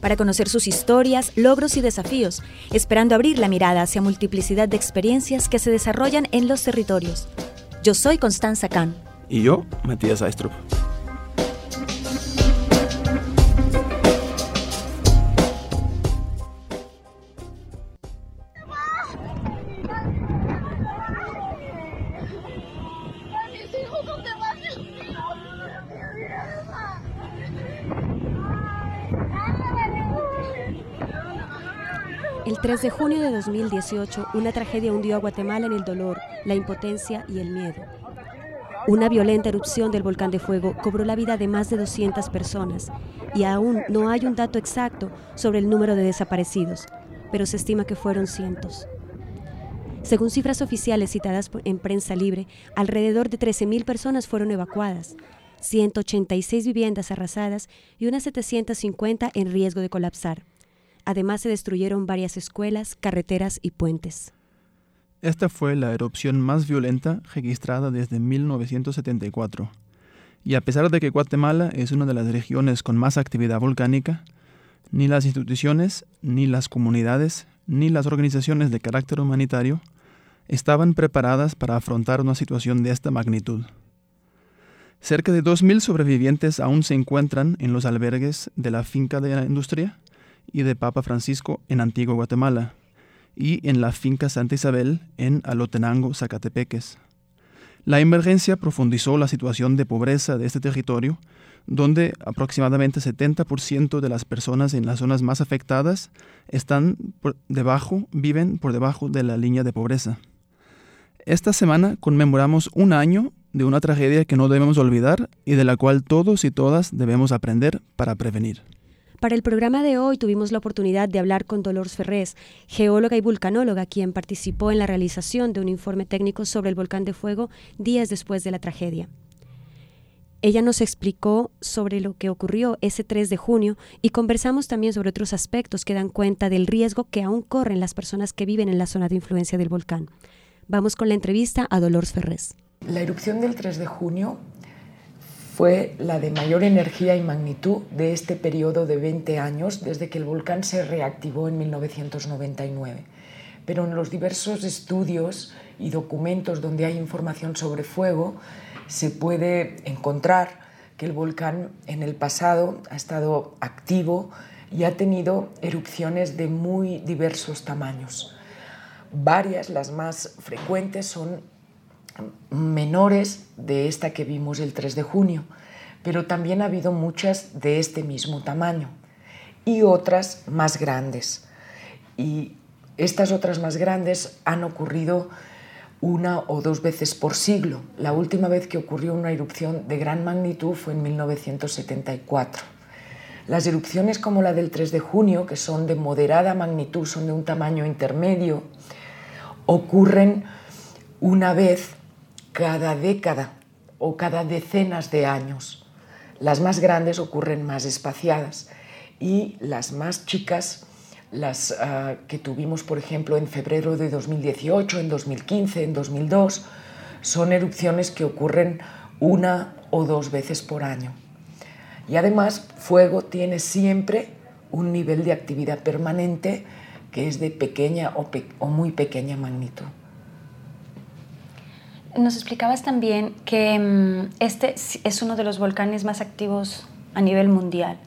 para conocer sus historias, logros y desafíos, esperando abrir la mirada hacia multiplicidad de experiencias que se desarrollan en los territorios. Yo soy Constanza Kahn. Y yo, Matías Aistrup. El 3 de junio de 2018, una tragedia hundió a Guatemala en el dolor, la impotencia y el miedo. Una violenta erupción del volcán de fuego cobró la vida de más de 200 personas y aún no hay un dato exacto sobre el número de desaparecidos, pero se estima que fueron cientos. Según cifras oficiales citadas en prensa libre, alrededor de 13.000 personas fueron evacuadas, 186 viviendas arrasadas y unas 750 en riesgo de colapsar. Además se destruyeron varias escuelas, carreteras y puentes. Esta fue la erupción más violenta registrada desde 1974. Y a pesar de que Guatemala es una de las regiones con más actividad volcánica, ni las instituciones, ni las comunidades, ni las organizaciones de carácter humanitario estaban preparadas para afrontar una situación de esta magnitud. Cerca de 2.000 sobrevivientes aún se encuentran en los albergues de la finca de la industria y de Papa Francisco en Antigua Guatemala y en la finca Santa Isabel en Alotenango, Zacatepeques. La emergencia profundizó la situación de pobreza de este territorio, donde aproximadamente 70% de las personas en las zonas más afectadas están por debajo, viven por debajo de la línea de pobreza. Esta semana conmemoramos un año de una tragedia que no debemos olvidar y de la cual todos y todas debemos aprender para prevenir. Para el programa de hoy tuvimos la oportunidad de hablar con Dolores Ferrés, geóloga y vulcanóloga, quien participó en la realización de un informe técnico sobre el volcán de fuego días después de la tragedia. Ella nos explicó sobre lo que ocurrió ese 3 de junio y conversamos también sobre otros aspectos que dan cuenta del riesgo que aún corren las personas que viven en la zona de influencia del volcán. Vamos con la entrevista a Dolores Ferrés. La erupción del 3 de junio fue la de mayor energía y magnitud de este periodo de 20 años desde que el volcán se reactivó en 1999. Pero en los diversos estudios y documentos donde hay información sobre fuego se puede encontrar que el volcán en el pasado ha estado activo y ha tenido erupciones de muy diversos tamaños. Varias, las más frecuentes, son menores de esta que vimos el 3 de junio, pero también ha habido muchas de este mismo tamaño y otras más grandes. Y estas otras más grandes han ocurrido una o dos veces por siglo. La última vez que ocurrió una erupción de gran magnitud fue en 1974. Las erupciones como la del 3 de junio, que son de moderada magnitud, son de un tamaño intermedio, ocurren una vez cada década o cada decenas de años. Las más grandes ocurren más espaciadas y las más chicas, las ah, que tuvimos por ejemplo en febrero de 2018, en 2015, en 2002, son erupciones que ocurren una o dos veces por año. Y además, fuego tiene siempre un nivel de actividad permanente que es de pequeña o, o muy pequeña magnitud. Nos explicabas también que mm, este es uno de los volcanes más activos a nivel mundial.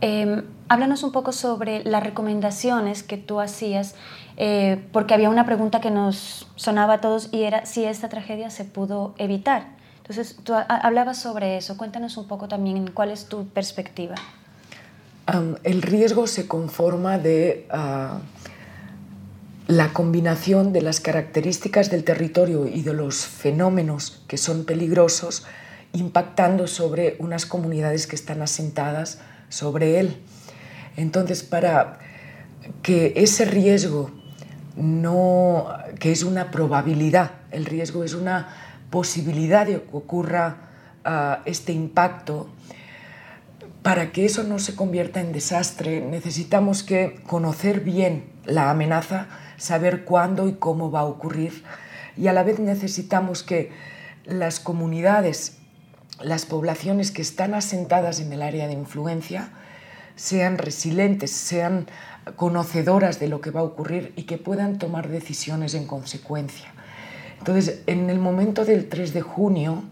Em, háblanos un poco sobre las recomendaciones que tú hacías, eh, porque había una pregunta que nos sonaba a todos y era si esta tragedia se pudo evitar. Entonces, tú hablabas sobre eso. Cuéntanos un poco también cuál es tu perspectiva. el riesgo se conforma de ah, la combinación de las características del territorio y de los fenómenos que son peligrosos impactando sobre unas comunidades que están asentadas sobre él. Entonces, para que ese riesgo no, que es una probabilidad, el riesgo es una posibilidad de que ocurra ah, este impacto, para que eso no se convierta en desastre, necesitamos que conocer bien la amenaza, saber cuándo y cómo va a ocurrir, y a la vez necesitamos que las comunidades, las poblaciones que están asentadas en el área de influencia, sean resilientes, sean conocedoras de lo que va a ocurrir y que puedan tomar decisiones en consecuencia. Entonces, en el momento del 3 de junio,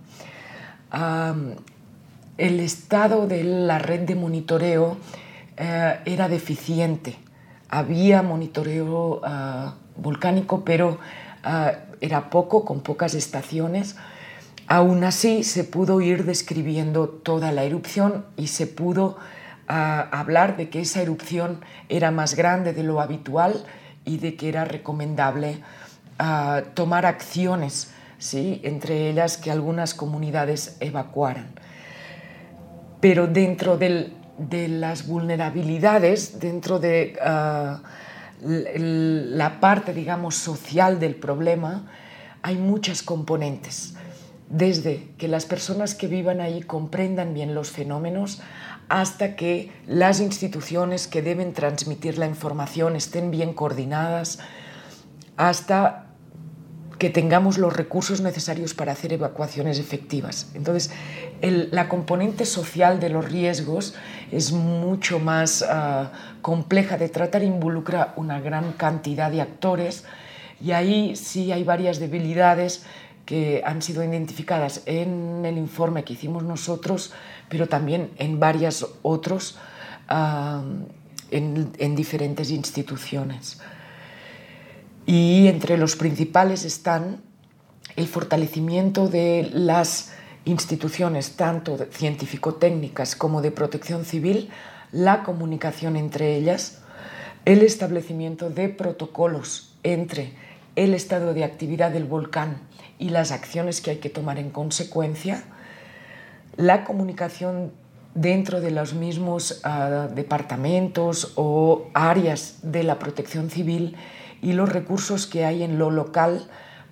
el estado de la red de monitoreo eh, era deficiente. Había monitoreo ah, volcánico, pero ah, era poco, con pocas estaciones. Aún así, se pudo ir describiendo toda la erupción y se pudo ah, hablar de que esa erupción era más grande de lo habitual y de que era recomendable tomar acciones, ¿sí? entre ellas que algunas comunidades evacuaran pero dentro de las vulnerabilidades, dentro de ah, la parte, digamos, social del problema, hay muchas componentes. Desde que las personas que vivan ahí comprendan bien los fenómenos hasta que las instituciones que deben transmitir la información estén bien coordinadas, hasta que tengamos los recursos necesarios para hacer evacuaciones efectivas. Entonces, la componente social de los riesgos es mucho más ah, compleja de tratar, involucra una gran cantidad de actores y ahí sí hay varias debilidades que han sido identificadas en el informe que hicimos nosotros, pero también en varios otros ah, en diferentes instituciones y entre los principales están el fortalecimiento de las instituciones, tanto científico-técnicas como de protección civil, la comunicación entre ellas, el establecimiento de protocolos entre el estado de actividad del volcán y las acciones que hay que tomar en consecuencia, la comunicación dentro de los mismos ah, departamentos o áreas de la protección civil y los recursos que hay en lo local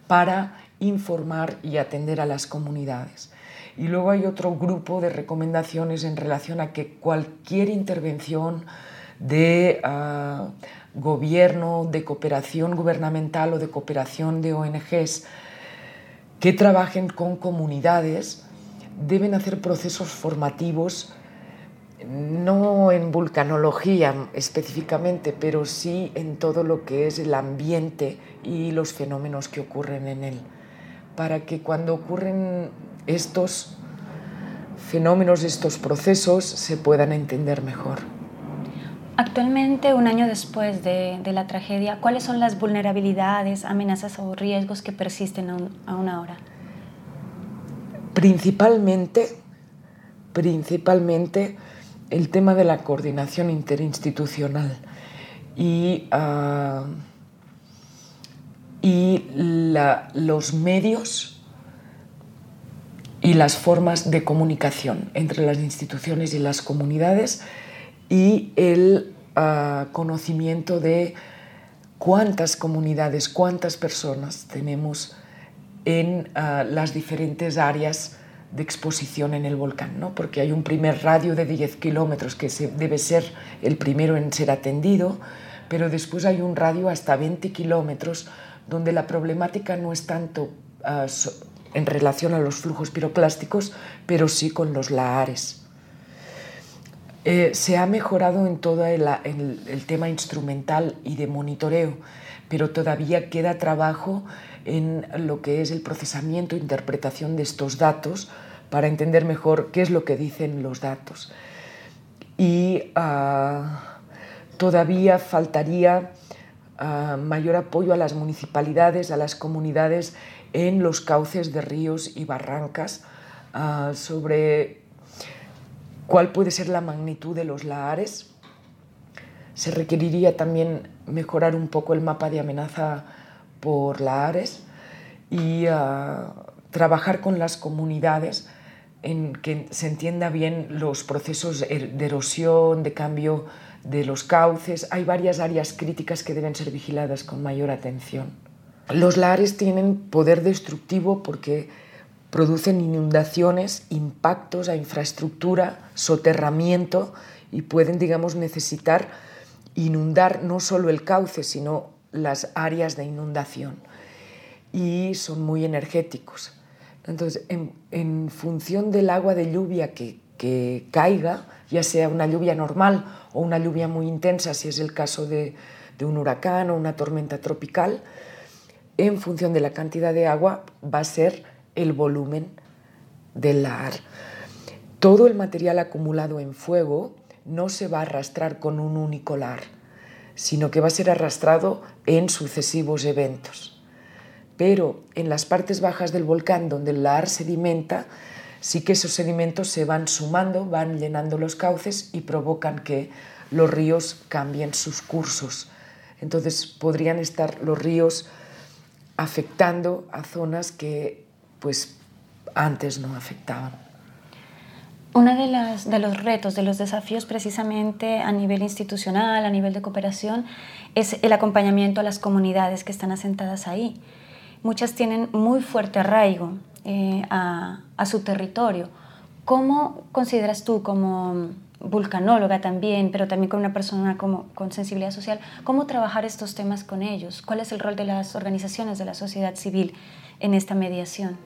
para informar y atender a las comunidades. Y luego hay otro grupo de recomendaciones en relación a que cualquier intervención de ah, gobierno, de cooperación gubernamental o de cooperación de ONGs que trabajen con comunidades deben hacer procesos formativos no en vulcanología específicamente, pero sí en todo lo que es el ambiente y los fenómenos que ocurren en él, para que cuando ocurren estos fenómenos, estos procesos, se puedan entender mejor. Actualmente, un año después de, la tragedia, ¿cuáles son las vulnerabilidades, amenazas o riesgos que persisten aún ahora? Principalmente, principalmente el tema de la coordinación interinstitucional. Y, ah, y los medios y las formas de comunicación entre las instituciones y las comunidades y el ah, conocimiento de cuántas comunidades, cuántas personas tenemos en ah, las diferentes áreas de exposición en el volcán, ¿no? porque hay un primer radio de 10 kilómetros que se, debe ser el primero en ser atendido, pero después hay un radio hasta 20 kilómetros donde la problemática no es tanto ah, en relación a los flujos piroclásticos, pero sí con los lahares. Eh, se ha mejorado en todo el, el tema instrumental y de monitoreo, pero todavía queda trabajo en lo que es el procesamiento e interpretación de estos datos para entender mejor qué es lo que dicen los datos. Y ah, todavía faltaría ah, mayor apoyo a las municipalidades, a las comunidades en los cauces de ríos y barrancas ah, sobre cuál puede ser la magnitud de los lahares. Se requeriría también mejorar un poco el mapa de amenaza por lahares y trabajar con las comunidades en que se entienda bien los procesos er, de erosión, de cambio de los cauces. Hay varias áreas críticas que deben ser vigiladas con mayor atención. Los lares tienen poder destructivo porque producen inundaciones, impactos a infraestructura, soterramiento y pueden, digamos, necesitar inundar no solo el cauce, sino las áreas de inundación. Y son muy energéticos. Entonces, en, función del agua de lluvia que, caiga, ya sea una lluvia normal o una lluvia muy intensa, si es el caso de, un huracán o una tormenta tropical, en función de la cantidad de agua va a ser el volumen del lar. Todo el material acumulado en fuego no se va a arrastrar con un único lar, sino que va a ser arrastrado en sucesivos eventos. Pero en las partes bajas del volcán donde el lar sedimenta, sí que esos sedimentos se van sumando, van llenando los cauces y provocan que los ríos cambien sus cursos. Entonces podrían estar los ríos afectando a zonas que pues antes no afectaban. Uno de, de los retos, de los desafíos precisamente a nivel institucional, a nivel de cooperación, es el acompañamiento a las comunidades que están asentadas ahí. Muchas tienen muy fuerte arraigo eh, a, su territorio. ¿Cómo consideras tú como vulcanóloga también, pero también con una persona con sensibilidad social, cómo trabajar estos temas con ellos? ¿Cuál es el rol de las organizaciones de la sociedad civil en esta mediación?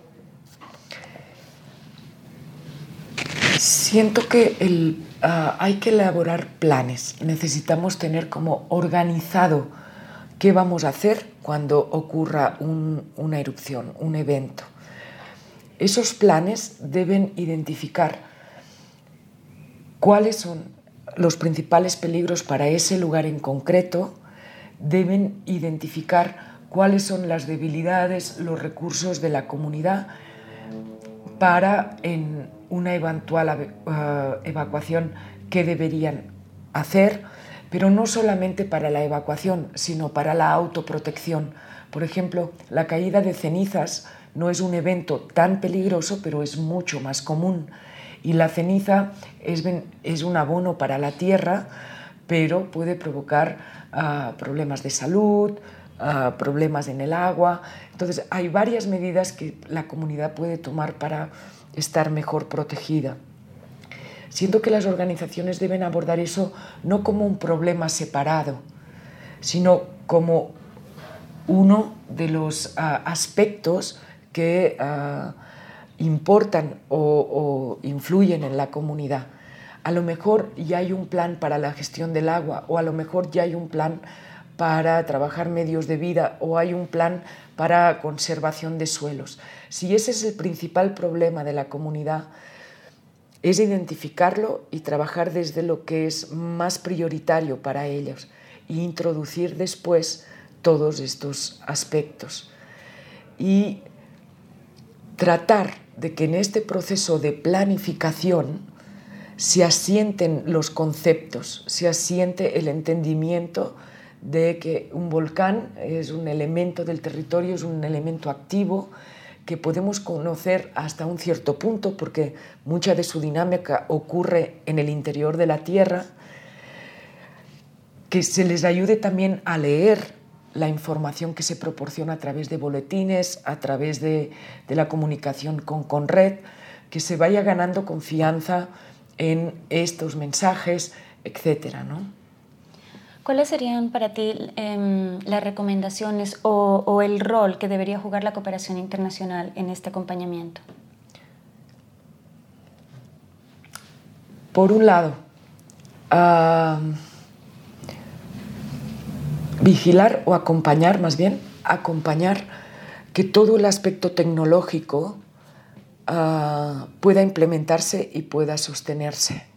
Siento que ah, hay que elaborar planes. Necesitamos tener como organizado qué vamos a hacer cuando ocurra una erupción, un evento. Esos planes deben identificar cuáles son los principales peligros para ese lugar en concreto, deben identificar cuáles son las debilidades, los recursos de la comunidad para en una eventual eh, evacuación que deberían hacer, pero no solamente para la evacuación, sino para la autoprotección. Por ejemplo, la caída de cenizas no es un evento tan peligroso, pero es mucho más común. Y la ceniza es, un abono para la tierra, pero puede provocar ah, problemas de salud, ah, problemas en el agua. Entonces, hay varias medidas que la comunidad puede tomar para estar mejor protegida. Siento que las organizaciones deben abordar eso no como un problema separado, sino como uno de los ah, aspectos que ah, importan o, influyen en la comunidad. A lo mejor ya hay un plan para la gestión del agua o a lo mejor ya hay un plan para trabajar medios de vida o hay un plan para conservación de suelos. Si ese es el principal problema de la comunidad, es identificarlo y trabajar desde lo que es más prioritario para ellos e introducir después todos estos aspectos. Y tratar de que en este proceso de planificación se asienten los conceptos, se asiente el entendimiento de que un volcán es un elemento del territorio, es un elemento activo que podemos conocer hasta un cierto punto porque mucha de su dinámica ocurre en el interior de la Tierra, que se les ayude también a leer la información que se proporciona a través de boletines, a través de, la comunicación con Conred, que se vaya ganando confianza en estos mensajes, etcétera, ¿no? ¿Cuáles serían para ti em, las recomendaciones o, el rol que debería jugar la cooperación internacional en este acompañamiento? Por un lado, vigilar o acompañar, más bien, acompañar que todo el aspecto tecnológico ah, pueda implementarse y pueda sostenerse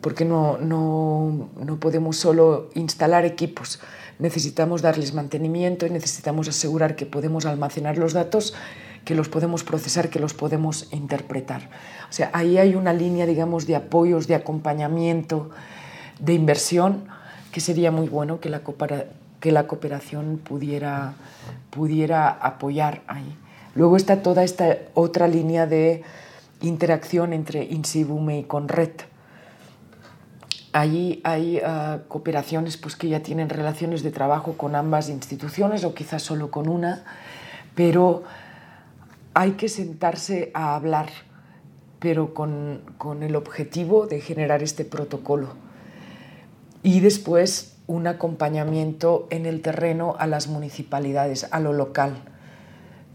porque no, no, no, podemos solo instalar equipos, necesitamos darles mantenimiento y necesitamos asegurar que podemos almacenar los datos, que los podemos procesar, que los podemos interpretar. O sea, ahí hay una línea, digamos, de apoyos, de acompañamiento, de inversión, que sería muy bueno que la, que la cooperación pudiera, pudiera apoyar ahí. Luego está toda esta otra línea de interacción entre Insibume y Conred Allí hay ah, cooperaciones pues, que ya tienen relaciones de trabajo con ambas instituciones o quizás solo con una, pero hay que sentarse a hablar, pero con, con el objetivo de generar este protocolo. Y después un acompañamiento en el terreno a las municipalidades, a lo local,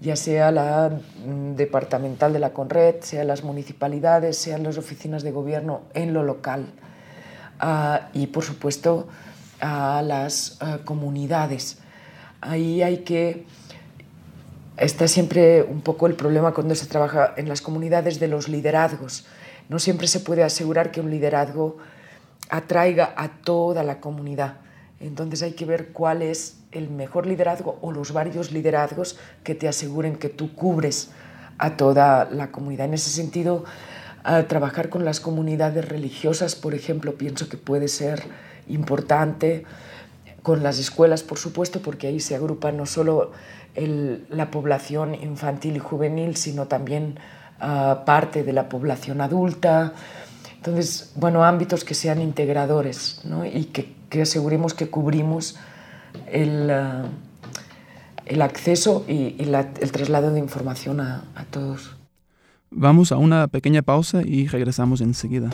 ya sea la mm, departamental de la Conred, sea las municipalidades, sean las oficinas de gobierno en lo local. Ah, y por supuesto a las ah, comunidades. Ahí hay que... Está siempre un poco el problema cuando se trabaja en las comunidades de los liderazgos. No siempre se puede asegurar que un liderazgo atraiga a toda la comunidad. Entonces hay que ver cuál es el mejor liderazgo o los varios liderazgos que te aseguren que tú cubres a toda la comunidad. En ese sentido, trabajar con las comunidades religiosas, por ejemplo, pienso que puede ser importante. Con las escuelas, por supuesto, porque ahí se agrupa no solo la población infantil y juvenil, sino también ah, parte de la población adulta. Entonces, bueno, ámbitos que sean integradores y que, aseguremos que cubrimos el, ah, el acceso y, el traslado de información a, a todos. Vamos a una pequeña pausa y regresamos enseguida.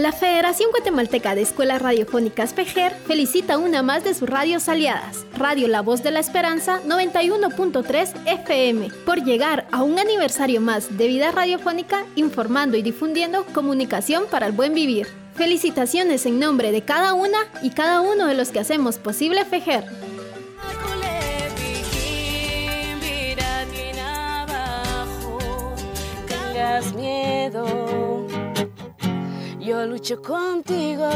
La Federación Guatemalteca de Escuelas Radiofónicas FEGER felicita una más de sus radios aliadas, Radio La Voz de la Esperanza 91.3 FM, por llegar a un aniversario más de vida radiofónica informando y difundiendo comunicación para el buen vivir. Felicitaciones en nombre de cada una y cada uno de los que hacemos posible miedo yo lucho contigo.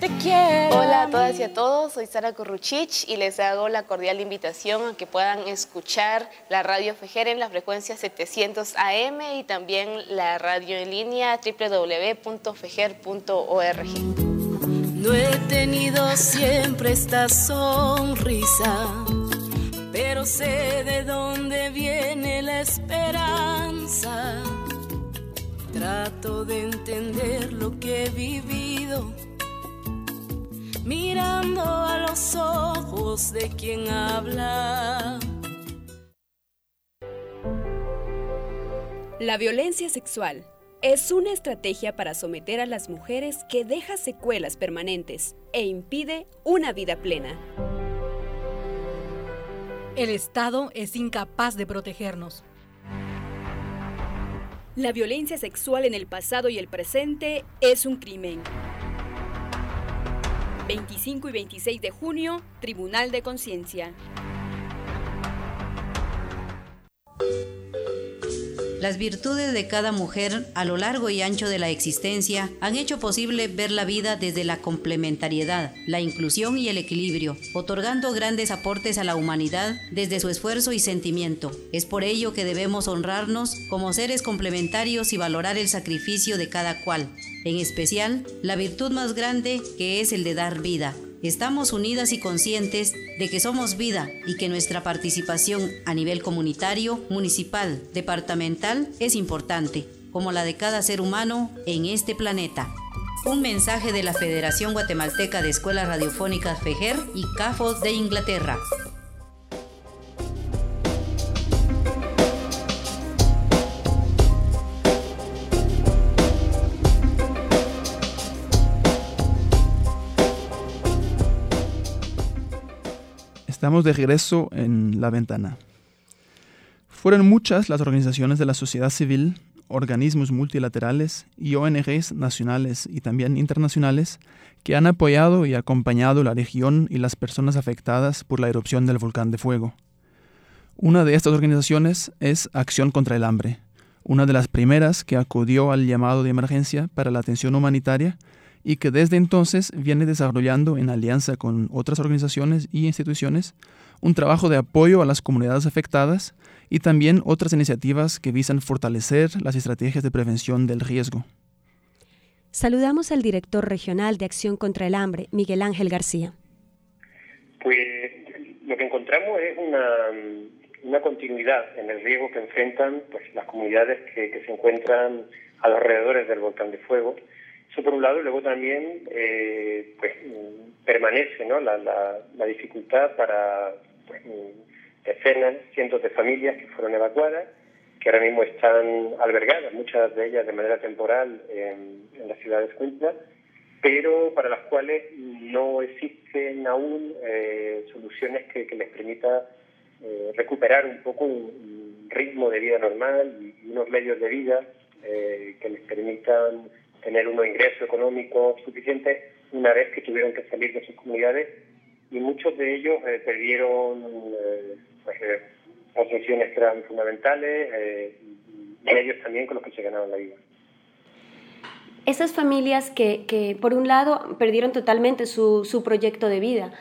Te quiero. Hola a todas y a todos, soy Sara Corruchich y les hago la cordial invitación a que puedan escuchar la radio Fejer en la frecuencia 700 AM y también la radio en línea www.fejer.org. No he tenido siempre esta sonrisa, pero sé de dónde viene la esperanza Trato de entender lo que he vivido, mirando a los ojos de quien habla. La violencia sexual es una estrategia para someter a las mujeres que deja secuelas permanentes e impide una vida plena. El Estado es incapaz de protegernos. La violencia sexual en el pasado y el presente es un crimen. 25 y 26 de junio, Tribunal de Conciencia. Las virtudes de cada mujer a lo largo y ancho de la existencia han hecho posible ver la vida desde la complementariedad, la inclusión y el equilibrio, otorgando grandes aportes a la humanidad desde su esfuerzo y sentimiento. Es por ello que debemos honrarnos como seres complementarios y valorar el sacrificio de cada cual, en especial la virtud más grande que es el de dar vida estamos unidas y conscientes de que somos vida y que nuestra participación a nivel comunitario, municipal, departamental es importante, como la de cada ser humano en este planeta. Un mensaje de la Federación Guatemalteca de Escuelas Radiofónicas FEGER y CAFOS de Inglaterra. Estamos de regreso en la ventana. Fueron muchas las organizaciones de la sociedad civil, organismos multilaterales y ONGs nacionales y también internacionales que han apoyado y acompañado la región y las personas afectadas por la erupción del volcán de fuego. Una de estas organizaciones es Acción contra el Hambre, una de las primeras que acudió al llamado de emergencia para la atención humanitaria y que desde entonces viene desarrollando en alianza con otras organizaciones y instituciones un trabajo de apoyo a las comunidades afectadas y también otras iniciativas que visan fortalecer las estrategias de prevención del riesgo. Saludamos al director regional de Acción contra el Hambre, Miguel Ángel García. Pues lo que encontramos es una, una continuidad en el riesgo que enfrentan pues, las comunidades que, se encuentran a los alrededores del volcán de fuego. Eso por un lado, y luego también eh, pues, permanece ¿no? la, la, dificultad para pues, decenas, cientos de familias que fueron evacuadas que ahora mismo están albergadas, muchas de ellas de manera temporal en, en la ciudad pero para las cuales no existen aún eh, soluciones que, les permita eh, recuperar un poco un, ritmo de vida normal y, unos medios de vida eh, que les permitan tener unos ingresos económicos suficientes una vez que tuvieron que salir de sus comunidades y muchos de ellos perdieron pues, posiciones que eran fundamentales eh, y ellos también con los que se ganaban la vida. Esas familias que, que por un lado, perdieron totalmente su, su proyecto de vida,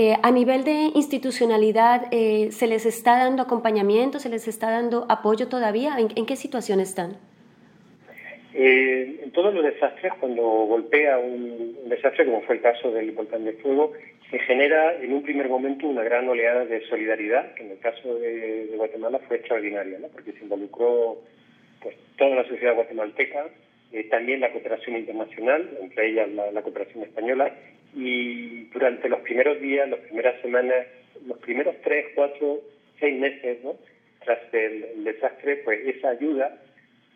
eh, a nivel de institucionalidad, eh, ¿se les está dando acompañamiento, se les está dando apoyo todavía? ¿En, qué situación están? En todos los desastres, cuando golpea un, un, desastre, como fue el caso del volcán de fuego, se genera en un primer momento una gran oleada de solidaridad, que en el caso de, Guatemala fue extraordinaria, ¿no? porque se involucró pues, toda la sociedad guatemalteca, eh, también la cooperación internacional, entre ellas la, cooperación española, y durante los primeros días, las primeras semanas, los primeros tres, cuatro, seis meses, ¿no? tras el desastre, pues esa ayuda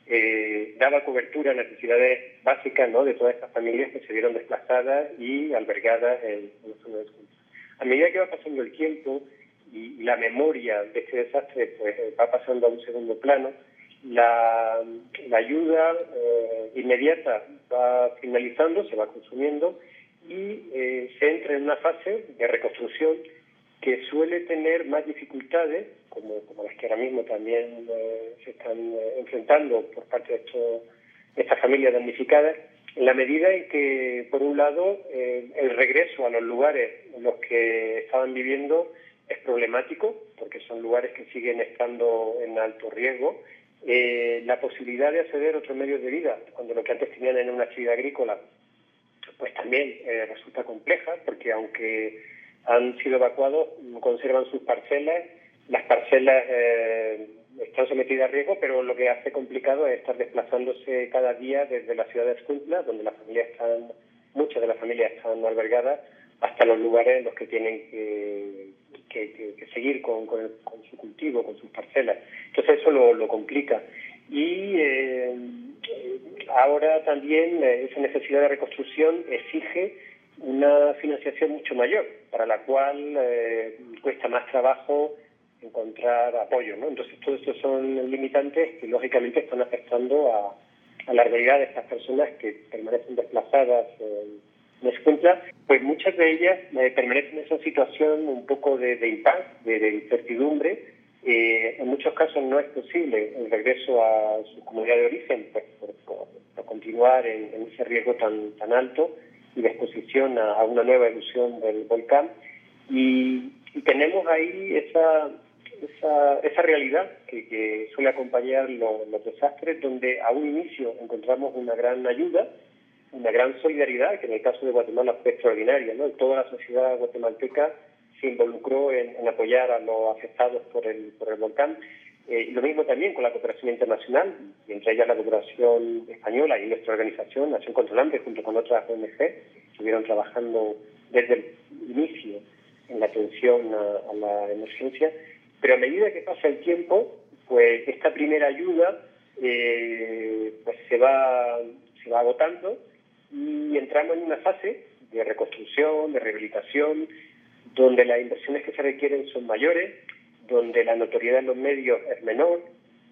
eh, daba cobertura a necesidades básicas ¿no? de todas estas familias que se vieron desplazadas y albergadas en, en zona de A medida que va pasando el tiempo y, la memoria de este desastre pues eh, va pasando a un segundo plano, la, ayuda eh, inmediata va finalizando, se va consumiendo y se entra en una fase de reconstrucción que suele tener más dificultades, como, como las que ahora mismo también eh, se están eh, enfrentando por parte de, estos, estas familias damnificadas, en la medida en que, por un lado, eh, el regreso a los lugares en los que estaban viviendo es problemático, porque son lugares que siguen estando en alto riesgo, la posibilidad de acceder a otros medios de vida, cuando lo que antes tenían era una actividad agrícola, pues también resulta compleja, porque aunque han sido evacuados, conservan sus parcelas. Las parcelas eh, están sometidas a riesgo, pero lo que hace complicado es estar desplazándose cada día desde la ciudad de Escuintla, donde las familias están, muchas de las familias están albergadas, hasta los lugares en los que tienen que, seguir con, su cultivo, con sus parcelas. Entonces eso lo, complica. Y eh, ahora también eh, esa necesidad de reconstrucción exige una financiación mucho mayor, para la cual eh, cuesta más trabajo encontrar apoyo. ¿no? Entonces, todos estos son limitantes que, lógicamente, están afectando a, la realidad de estas personas que permanecen desplazadas en Escuintla, pues muchas de ellas eh, permanecen en esa situación un poco de, de impasse, de, incertidumbre. Eh, en muchos casos no es posible el regreso a su comunidad de origen, pues por, continuar en, ese riesgo tan, tan alto y de exposición a, una nueva erupción del volcán. Y, tenemos ahí esa, esa, esa realidad que, suele acompañar los desastres, donde a un inicio encontramos una gran ayuda, una gran solidaridad, que en el caso de Guatemala fue extraordinaria. ¿no? Toda la sociedad guatemalteca se involucró en, en apoyar a los afectados por el, volcán eh, lo mismo también con la cooperación internacional, y entre ellas la cooperación española y nuestra organización, Nación contra junto con otras ONG, estuvieron trabajando desde el inicio en la atención a, la emergencia. Pero a medida que pasa el tiempo, pues esta primera ayuda eh, pues se va, se va agotando y entramos en una fase de reconstrucción, de rehabilitación, donde las inversiones que se requieren son mayores, donde la notoriedad en los medios es menor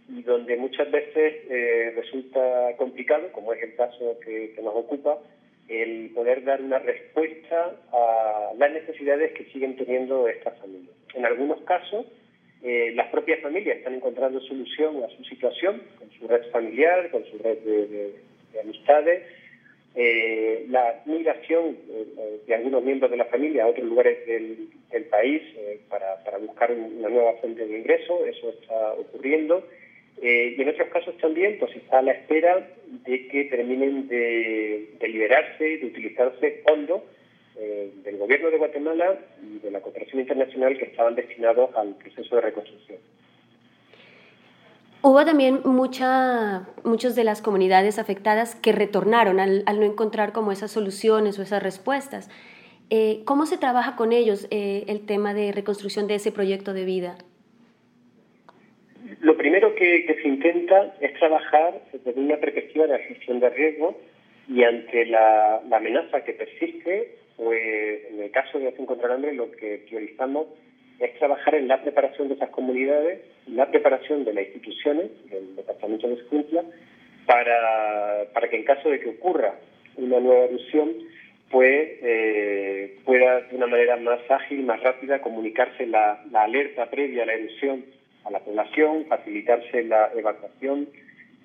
y donde muchas veces eh, resulta complicado, como es el caso que, nos ocupa, el poder dar una respuesta a las necesidades que siguen teniendo estas familias. En algunos casos, eh, las propias familias están encontrando solución a su situación, con su red familiar, con su red de amistades, eh, la migración eh, de algunos miembros de la familia a otros lugares del, país eh, para, buscar una nueva fuente de ingreso, eso está ocurriendo. Eh, y en otros casos también pues está a la espera de que terminen de, liberarse, de utilizarse fondos eh, del gobierno de Guatemala y de la cooperación internacional que estaban destinados al proceso de reconstrucción. Hubo también mucha, muchas de las comunidades afectadas que retornaron al, no encontrar como esas soluciones o esas respuestas. Eh, ¿Cómo se trabaja con ellos el tema de reconstrucción de ese proyecto de vida? Lo primero que, se intenta es trabajar desde una perspectiva de gestión de riesgo y ante la, amenaza que persiste, pues en el caso de Acción contra el Hambre lo que priorizamos es trabajar en la preparación de esas comunidades, la preparación de las instituciones, del Departamento de Escuintla, para, para que en caso de que ocurra una nueva erupción, pues eh, pueda de una manera más ágil, más rápida, comunicarse la, la alerta previa a la erupción a la población, facilitarse la evacuación,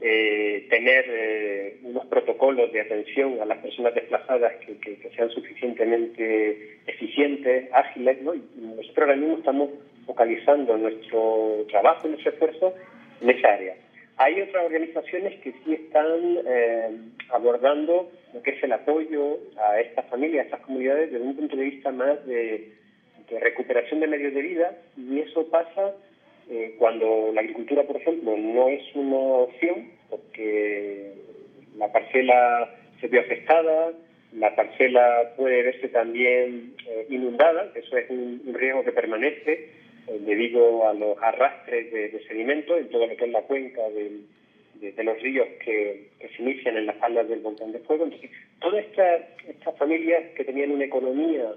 eh, tener eh, unos protocolos de atención a las personas desplazadas que, sean suficientemente eficientes, ágiles, ¿no? Y nosotros ahora mismo estamos focalizando nuestro trabajo, nuestro esfuerzo en esa área. Hay otras organizaciones que sí están eh, abordando lo que es el apoyo a estas familias, a estas comunidades, desde un punto de vista más de, de recuperación de medios de vida, y eso pasa eh, cuando la agricultura, por ejemplo, no es una opción, porque la parcela se vio afectada, la parcela puede verse también eh, inundada, eso es un, riesgo que permanece eh, debido a los arrastres de, de, sedimento en todo lo que es la cuenca de, los ríos que, se inician en las faldas del volcán de fuego. Entonces, todas estas familias que tenían una economía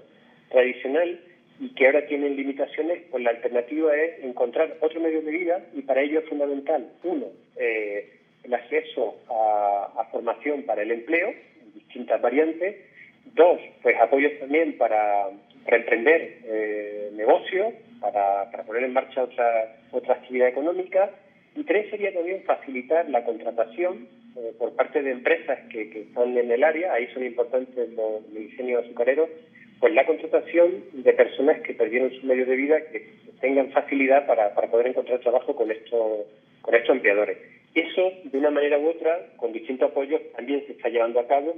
tradicional y que ahora tienen limitaciones, pues la alternativa es encontrar otro medio de vida y para ello es fundamental, uno, eh, el acceso a, formación para el empleo, distintas variantes, dos, pues apoyos también para, emprender eh, negocios, para, poner en marcha otra, otra actividad económica, y tres sería también facilitar la contratación eh, por parte de empresas que, que, están en el área, ahí son importantes los ingenios azucareros, pues la contratación de personas que perdieron su medio de vida, que tengan facilidad para, poder encontrar trabajo con estos, con estos empleadores. Eso, de una manera u otra, con distintos apoyos, también se está llevando a cabo,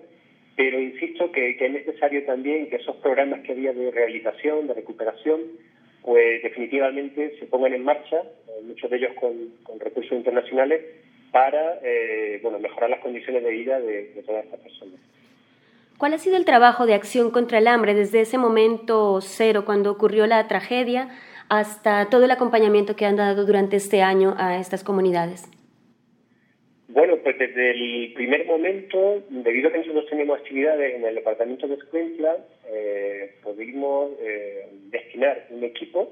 pero insisto que, es necesario también que esos programas que había de rehabilitación, de recuperación, pues definitivamente se pongan en marcha, eh, muchos de ellos con, recursos internacionales, para eh, bueno, mejorar las condiciones de vida de todas estas personas. ¿Cuál ha sido el trabajo de acción contra el hambre desde ese momento cero, cuando ocurrió la tragedia, hasta todo el acompañamiento que han dado durante este año a estas comunidades? Bueno, pues desde el primer momento, debido a que nosotros tenemos actividades en el departamento de Escuintla, eh, pudimos eh, destinar un equipo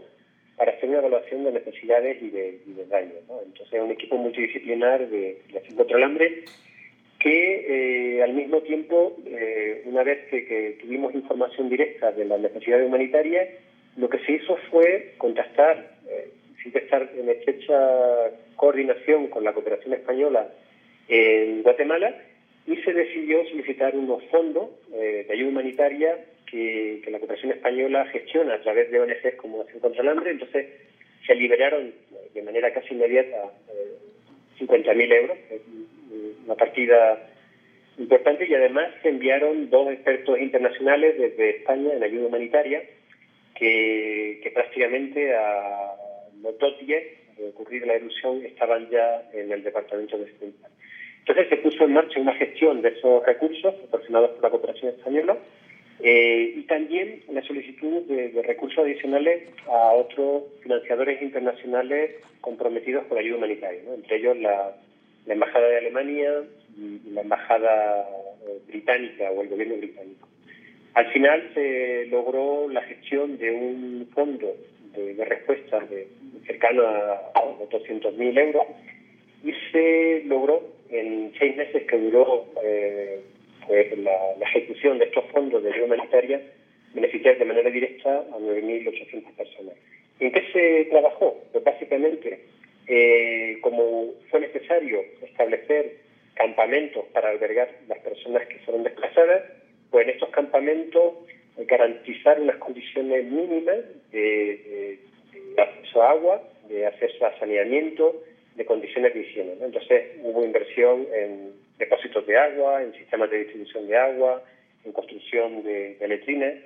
para hacer una evaluación de necesidades y de, daños. Entonces, un equipo multidisciplinar de, de acción contra el hambre que eh, al mismo tiempo, eh, una vez que, tuvimos información directa de las necesidades humanitarias, lo que se hizo fue contactar, eh, sin estar en estrecha coordinación con la cooperación española en Guatemala, y se decidió solicitar unos fondos de ayuda humanitaria que, la cooperación española gestiona a través de ONGs como Acción contra el Hambre. Entonces se liberaron de manera casi inmediata 50.000 euros, una partida importante y además se enviaron dos expertos internacionales desde España en ayuda humanitaria que, prácticamente a los dos días de ocurrir la erupción estaban ya en el departamento de España. Entonces se puso en marcha una gestión de esos recursos proporcionados por la cooperación española eh, y también la solicitud de, recursos adicionales a otros financiadores internacionales comprometidos la ayuda humanitaria, entre ellos la, la Embajada de Alemania y la Embajada eh, británica o el gobierno británico. Al final se logró la gestión de un fondo de, respuesta de, cercano a, 200.000 euros y se logró en seis meses que duró eh, pues la, ejecución de estos fondos de ayuda humanitaria beneficiar de manera directa a 9.800 personas. ¿En qué se trabajó? Pues básicamente eh, como fue necesario establecer campamentos para albergar las personas que fueron desplazadas, pues en estos campamentos garantizar unas condiciones mínimas de, acceso a agua, de acceso a saneamiento, de condiciones de higiene. Entonces hubo inversión en depósitos de agua, en sistemas de distribución de agua, en construcción de, de letrines.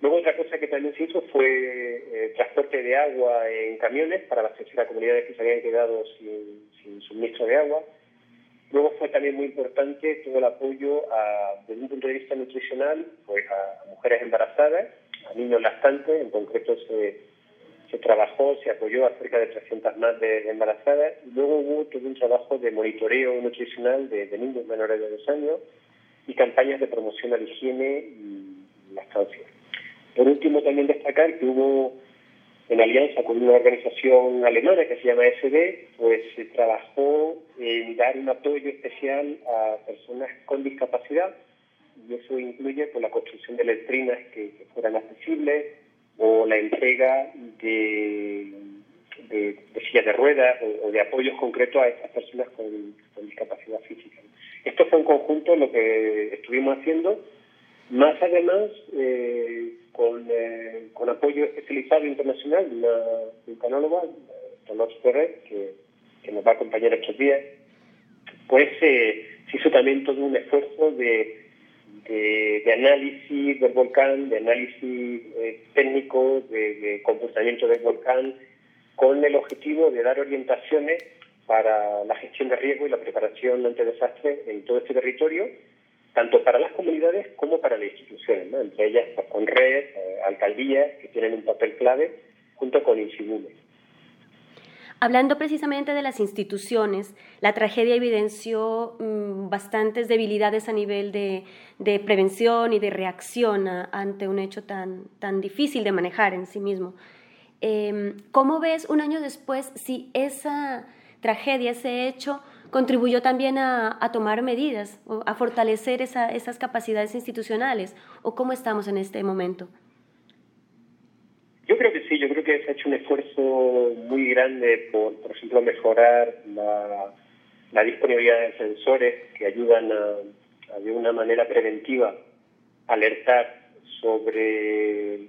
Luego otra cosa que también se hizo fue eh, transporte de agua en camiones para abastecer a comunidades que se habían quedado sin, sin suministro de agua. Luego fue también muy importante todo el apoyo a, desde un punto de vista nutricional pues a, mujeres embarazadas, a niños lactantes, en concreto se, se trabajó, se apoyó a cerca de 300 más de, embarazadas y luego hubo todo un trabajo de monitoreo nutricional de, niños menores de dos años y campañas de promoción a la higiene y lactancia. Por último, también destacar que hubo en alianza con una organización alemana que se llama SD, pues se trabajó en dar un apoyo especial a personas con discapacidad y eso incluye pues, la construcción de letrinas que fueran accesibles, o la entrega de, de, sillas de ruedas o, de apoyos concretos a estas personas con, discapacidad física. Esto fue en conjunto lo que estuvimos haciendo, más además eh, con, eh, con, apoyo especializado internacional de una, un canóloga, Dolores Ferrer, que, que, nos va a acompañar estos días, pues eh, se hizo también todo un esfuerzo de de, análisis del volcán, de análisis eh, técnico, de, comportamiento del volcán, con el objetivo de dar orientaciones para la gestión de riesgo y la preparación ante desastres en todo este territorio, tanto para las comunidades como para las instituciones, entre ellas pues, con redes, eh, alcaldías, que tienen un papel clave, junto con INSIBUME. Hablando precisamente de las instituciones, la tragedia evidenció mm, bastantes debilidades a nivel de, prevención y de reacción ante un hecho tan, tan difícil de manejar en sí mismo. Em, ¿Cómo ves un año después si esa tragedia, ese hecho, contribuyó también a, tomar medidas, a fortalecer esas capacidades institucionales? ¿O cómo estamos en este momento? Sí, yo creo que se ha hecho un esfuerzo muy grande por, por ejemplo, mejorar la, disponibilidad de sensores que ayudan a, de una manera preventiva, alertar sobre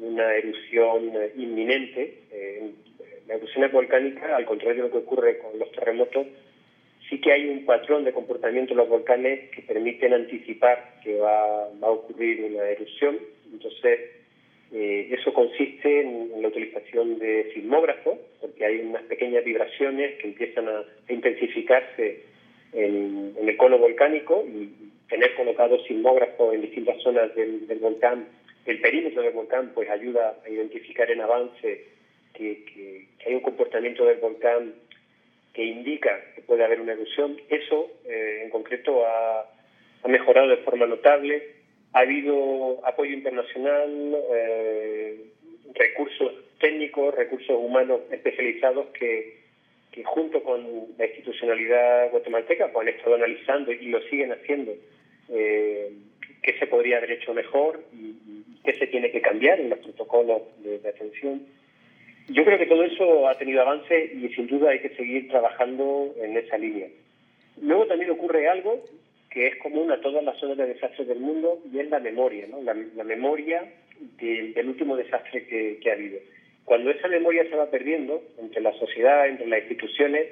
una erupción inminente. Eh, la erupción volcánica, al contrario de lo que ocurre con los terremotos, sí que hay un patrón de comportamiento en los volcanes que permiten anticipar que va, va a ocurrir una erupción. Entonces, eh, eso consiste en, la utilización de sismógrafos, porque hay unas pequeñas vibraciones que empiezan a, intensificarse en, el cono volcánico y tener colocados sismógrafos en distintas zonas del, volcán, el perímetro del volcán, pues ayuda a identificar en avance que, hay un comportamiento del volcán que indica que puede haber una erupción. Eso, eh, en concreto, ha mejorado de forma notable ha habido apoyo internacional, eh, recursos técnicos, recursos humanos especializados que, junto con la institucionalidad guatemalteca pues han estado analizando y lo siguen haciendo eh, qué se podría haber hecho mejor y, qué se tiene que cambiar en los protocolos de, de, atención. Yo creo que todo eso ha tenido avance y sin duda hay que seguir trabajando en esa línea. Luego también ocurre algo que es común a todas las zonas de desastres del mundo y es la memoria, ¿no? la, memoria del último desastre que, ha habido. Cuando esa memoria se va perdiendo entre la sociedad, entre las instituciones,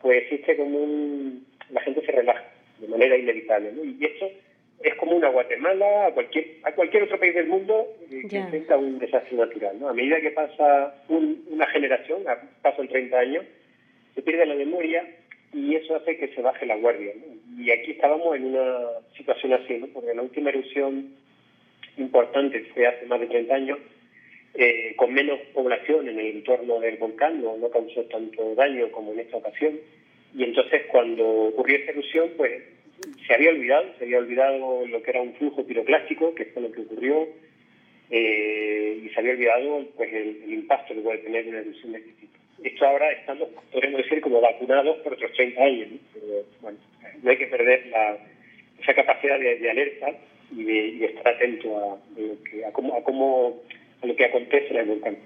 pues existe como un... la gente se relaja de manera inevitable. ¿no? Y esto es común a Guatemala, a cualquier, a cualquier otro país del mundo eh, que enfrenta un desastre natural. ¿no? A medida que pasa una generación, pasan 30 años, se pierde la memoria y eso hace que se baje la guardia. Y aquí estábamos en una situación así, ¿no? porque la última erupción importante fue hace más de 30 años, eh, con menos población en el entorno del volcán, no, causó tanto daño como en esta ocasión. Y entonces cuando ocurrió esa erupción, pues se había olvidado, se había olvidado lo que era un flujo piroclástico, que fue lo que ocurrió, eh, y se había olvidado pues el, impacto que puede tener una erupción de este tipo esto ahora estamos, podemos decir, como vacunados por otros 30 años. Pero, bueno, no hay que perder la, esa capacidad de, alerta y de, estar atento a, a, cómo, a, cómo, a lo que acontece en el volcán.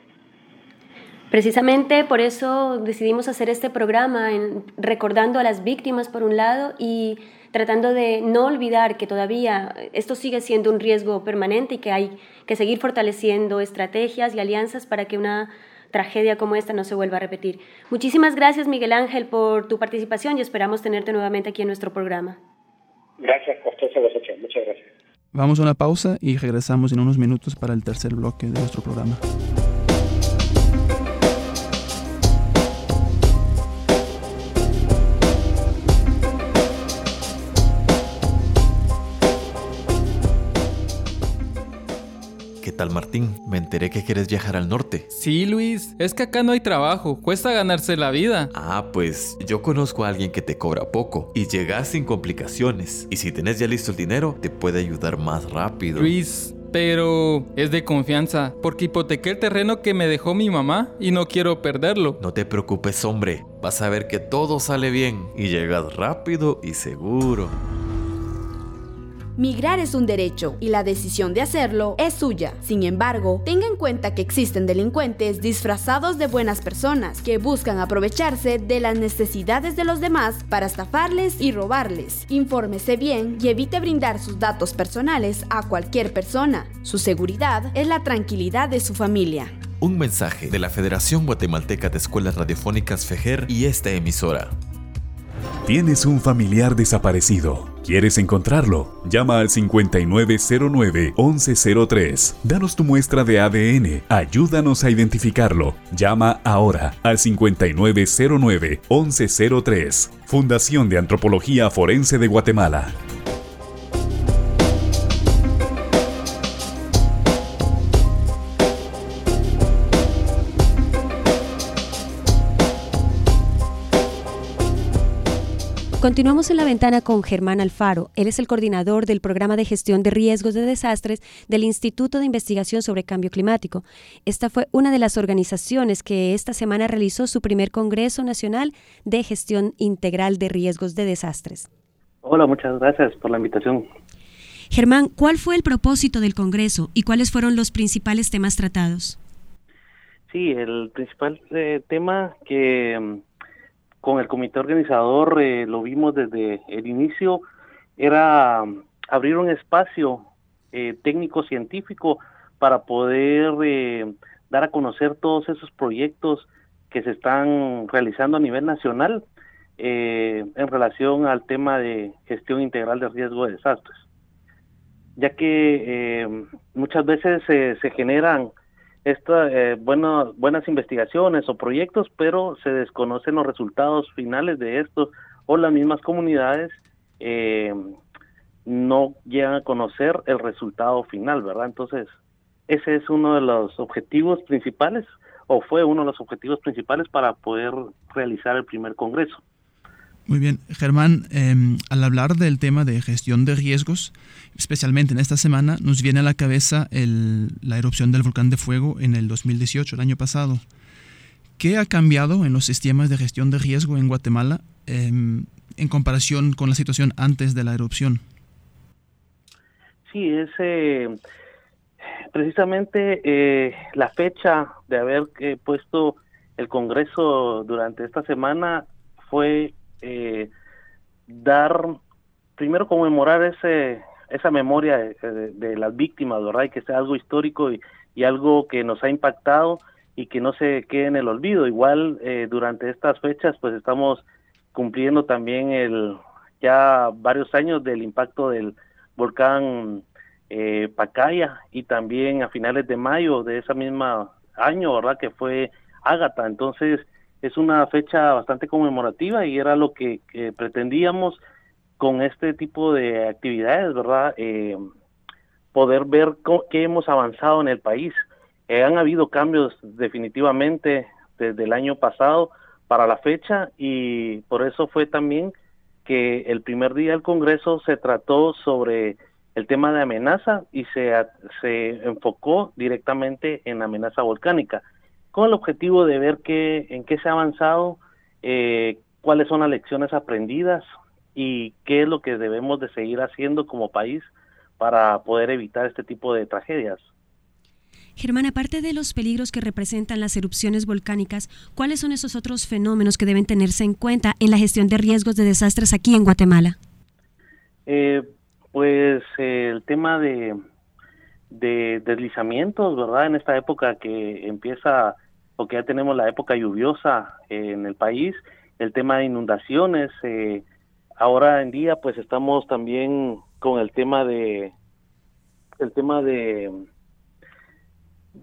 Precisamente por eso decidimos hacer este programa, en, recordando a las víctimas por un lado y tratando de no olvidar que todavía esto sigue siendo un riesgo permanente y que hay que seguir fortaleciendo estrategias y alianzas para que una tragedia como esta no se vuelva a repetir. Muchísimas gracias, Miguel Ángel, por tu participación y esperamos tenerte nuevamente aquí en nuestro programa. Gracias, costosa vosotros. Muchas gracias. Vamos a una pausa y regresamos en unos minutos para el tercer bloque de nuestro programa. Martín? Me enteré que quieres viajar al norte. Sí, Luis. Es que acá no hay trabajo. Cuesta ganarse la vida. Ah, pues yo conozco a alguien que te cobra poco y llegas sin complicaciones. Y si tenés ya listo el dinero, te puede ayudar más rápido. Luis, pero es de confianza, porque hipotequé el terreno que me dejó mi mamá y no quiero perderlo. No te preocupes, hombre. Vas a ver que todo sale bien y llegas rápido y seguro. Migrar es un derecho y la decisión de hacerlo es suya. Sin embargo, tenga en cuenta que existen delincuentes disfrazados de buenas personas que buscan aprovecharse de las necesidades de los demás para estafarles y robarles. Infórmese bien y evite brindar sus datos personales a cualquier persona. Su seguridad es la tranquilidad de su familia. Un mensaje de la Federación Guatemalteca de Escuelas Radiofónicas FEJER y esta emisora. Tienes un familiar desaparecido. ¿Quieres encontrarlo? Llama al 5909-1103. Danos tu muestra de ADN. Ayúdanos a identificarlo. Llama ahora al 5909-1103. Fundación de Antropología Forense de Guatemala. Continuamos en la ventana con Germán Alfaro. Él es el coordinador del programa de gestión de riesgos de desastres del Instituto de Investigación sobre Cambio Climático. Esta fue una de las organizaciones que esta semana realizó su primer Congreso Nacional de Gestión Integral de Riesgos de Desastres. Hola, muchas gracias por la invitación. Germán, ¿cuál fue el propósito del Congreso y cuáles fueron los principales temas tratados? Sí, el principal eh, tema que mm, con el comité organizador eh, lo vimos desde el inicio, era um, abrir un espacio eh, técnico científico para poder eh, dar a conocer todos esos proyectos que se están realizando a nivel nacional en relación al tema de gestión integral de riesgo de desastres, ya que muchas veces se generan estas eh, buenas investigaciones o proyectos, pero se desconocen los resultados finales de estos o las mismas comunidades eh, no llegan a conocer el resultado final, ¿verdad? Entonces, ese es uno de los objetivos principales o fue uno de los objetivos principales para poder realizar el primer congreso. Muy bien, Germán, em, al hablar del tema de gestión de riesgos, especialmente en esta semana, nos viene a la cabeza la erupción del volcán de fuego en el 2018, el año pasado. ¿Qué ha cambiado en los sistemas de gestión de riesgo en Guatemala em, en comparación con la situación antes de la erupción? Sí, es eh, precisamente eh, la fecha de haber eh, puesto el Congreso durante esta semana fue eh, dar, primero conmemorar ese, esa memoria de, las víctimas, ¿verdad? Y que sea algo histórico y, algo que nos ha impactado y que no se quede en el olvido. Igual eh, durante estas fechas pues estamos cumpliendo también el ya varios años del impacto del volcán eh, Pacaya y también a finales de mayo de esa misma año, ¿verdad? Que fue Ágata. Entonces, es una fecha bastante conmemorativa y era lo que, pretendíamos con este tipo de actividades, ¿verdad? Eh, poder ver qué hemos avanzado en el país. Eh, han habido cambios definitivamente desde el año pasado para la fecha y por eso fue también que el primer día del Congreso se trató sobre el tema de amenaza y se, se enfocó directamente en amenaza volcánica con el objetivo de ver qué, en qué se ha avanzado, eh, cuáles son las lecciones aprendidas y qué es lo que debemos de seguir haciendo como país para poder evitar este tipo de tragedias. Germán, aparte de los peligros que representan las erupciones volcánicas, ¿cuáles son esos otros fenómenos que deben tenerse en cuenta en la gestión de riesgos de desastres aquí en Guatemala? Eh, pues el tema de, de deslizamientos, ¿verdad? En esta época que empieza porque ya tenemos la época lluviosa en el país, el tema de inundaciones, eh, ahora en día pues estamos también con el tema de el tema de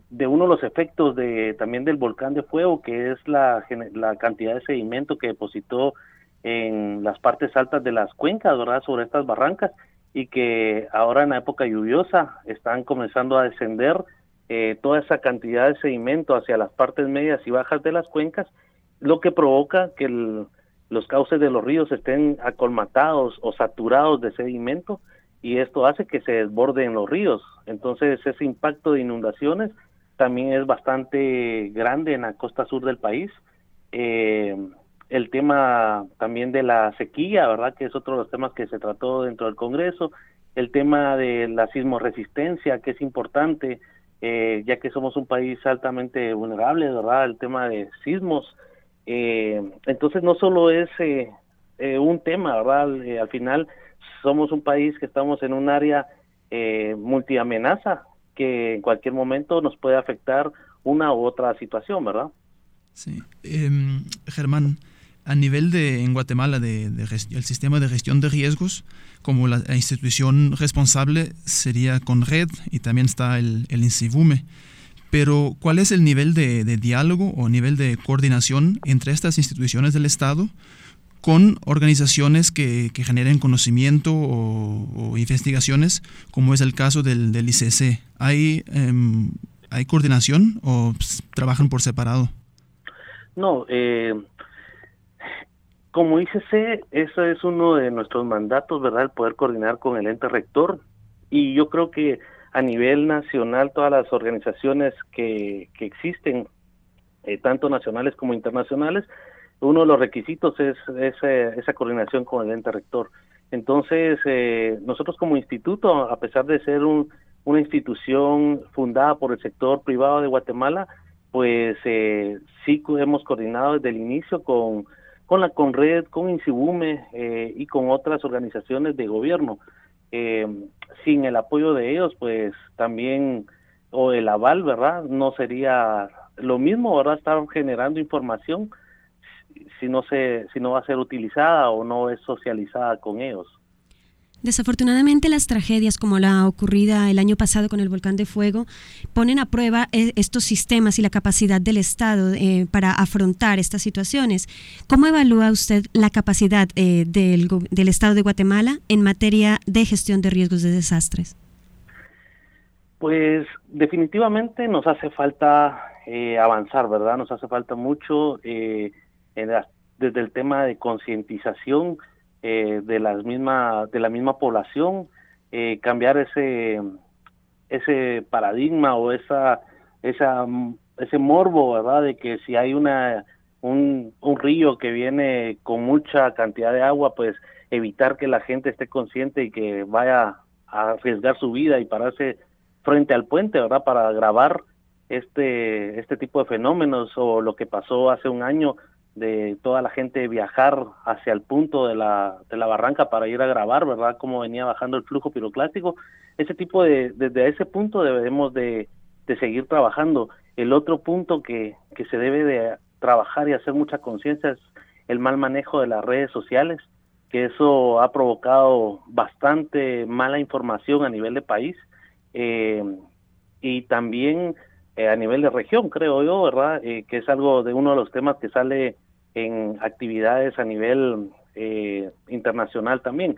de uno de los efectos de también del volcán de fuego que es la, la cantidad de sedimento que depositó en las partes altas de las cuencas, ¿verdad? Sobre estas barrancas y que ahora en la época lluviosa están comenzando a descender eh, toda esa cantidad de sedimento hacia las partes medias y bajas de las cuencas, lo que provoca que los cauces de los ríos estén acolmatados o saturados de sedimento y esto hace que se desborden los ríos. Entonces ese impacto de inundaciones también es bastante grande en la costa sur del país. Eh, el tema también de la sequía, ¿verdad? Que es otro de los temas que se trató dentro del Congreso. El tema de la sismoresistencia, que es importante, eh, ya que somos un país altamente vulnerable, ¿verdad? El tema de sismos. Eh, entonces no solo es un tema, ¿verdad? al final somos un país que estamos en un área eh, multiamenaza que en cualquier momento nos puede afectar una u otra situación, ¿verdad? Sí. Em, Germán, a nivel de en Guatemala de, el sistema de gestión de riesgos, como la, institución responsable sería CONRED y también está el, el INSIVUME. Pero, ¿cuál es el nivel de, de diálogo o nivel de coordinación entre estas instituciones del Estado con organizaciones que, que generen conocimiento o, investigaciones, como es el caso del, del ICC. ¿Hay, em, ¿Hay coordinación o pues, trabajan por separado? No, eh, como ICC, eso es uno de nuestros mandatos, ¿verdad? El poder coordinar con el ente rector. Y yo creo que a nivel nacional, todas las organizaciones que, que existen, eh, tanto nacionales como internacionales, uno de los requisitos es, esa coordinación con el ente rector. Entonces, eh, nosotros como instituto, a pesar de ser una institución fundada por el sector privado de Guatemala, pues eh, sí hemos coordinado desde el inicio con, con la Conred, con Insibume eh, y con otras organizaciones de gobierno. sin el apoyo de ellos, pues también, o el aval, ¿verdad? No sería lo mismo, ¿verdad? Estar generando información si no se si no va a ser utilizada o no es socializada con ellos. Desafortunadamente las tragedias como la ocurrida el año pasado con el volcán de fuego ponen a prueba eh, estos sistemas y la capacidad del Estado eh, para afrontar estas situaciones. ¿Cómo evalúa usted la capacidad eh, del, del, Estado de Guatemala en materia de gestión de riesgos de desastres? Pues definitivamente nos hace falta avanzar, ¿verdad? Nos hace falta mucho desde el tema de concientización eh, de las misma de la misma población eh, cambiar ese ese paradigma o esa esa ese morbo verdad de que si hay una un, un río que viene con mucha cantidad de agua pues evitar que la gente esté consciente y que vaya a arriesgar su vida y pararse frente al puente verdad para grabar este este tipo de fenómenos o lo que pasó hace un año de toda la gente viajar hacia el punto de la, de la barranca para ir a grabar, ¿verdad? Cómo venía bajando el flujo piroclástico. Ese tipo de, desde ese punto debemos de, de seguir trabajando. El otro punto que, que se debe de trabajar y hacer mucha conciencia es el mal manejo de las redes sociales, que eso ha provocado bastante mala información a nivel de país eh, y también eh, a nivel de región, creo yo, ¿verdad? Eh, que es algo de uno de los temas que sale en actividades a nivel eh, internacional también.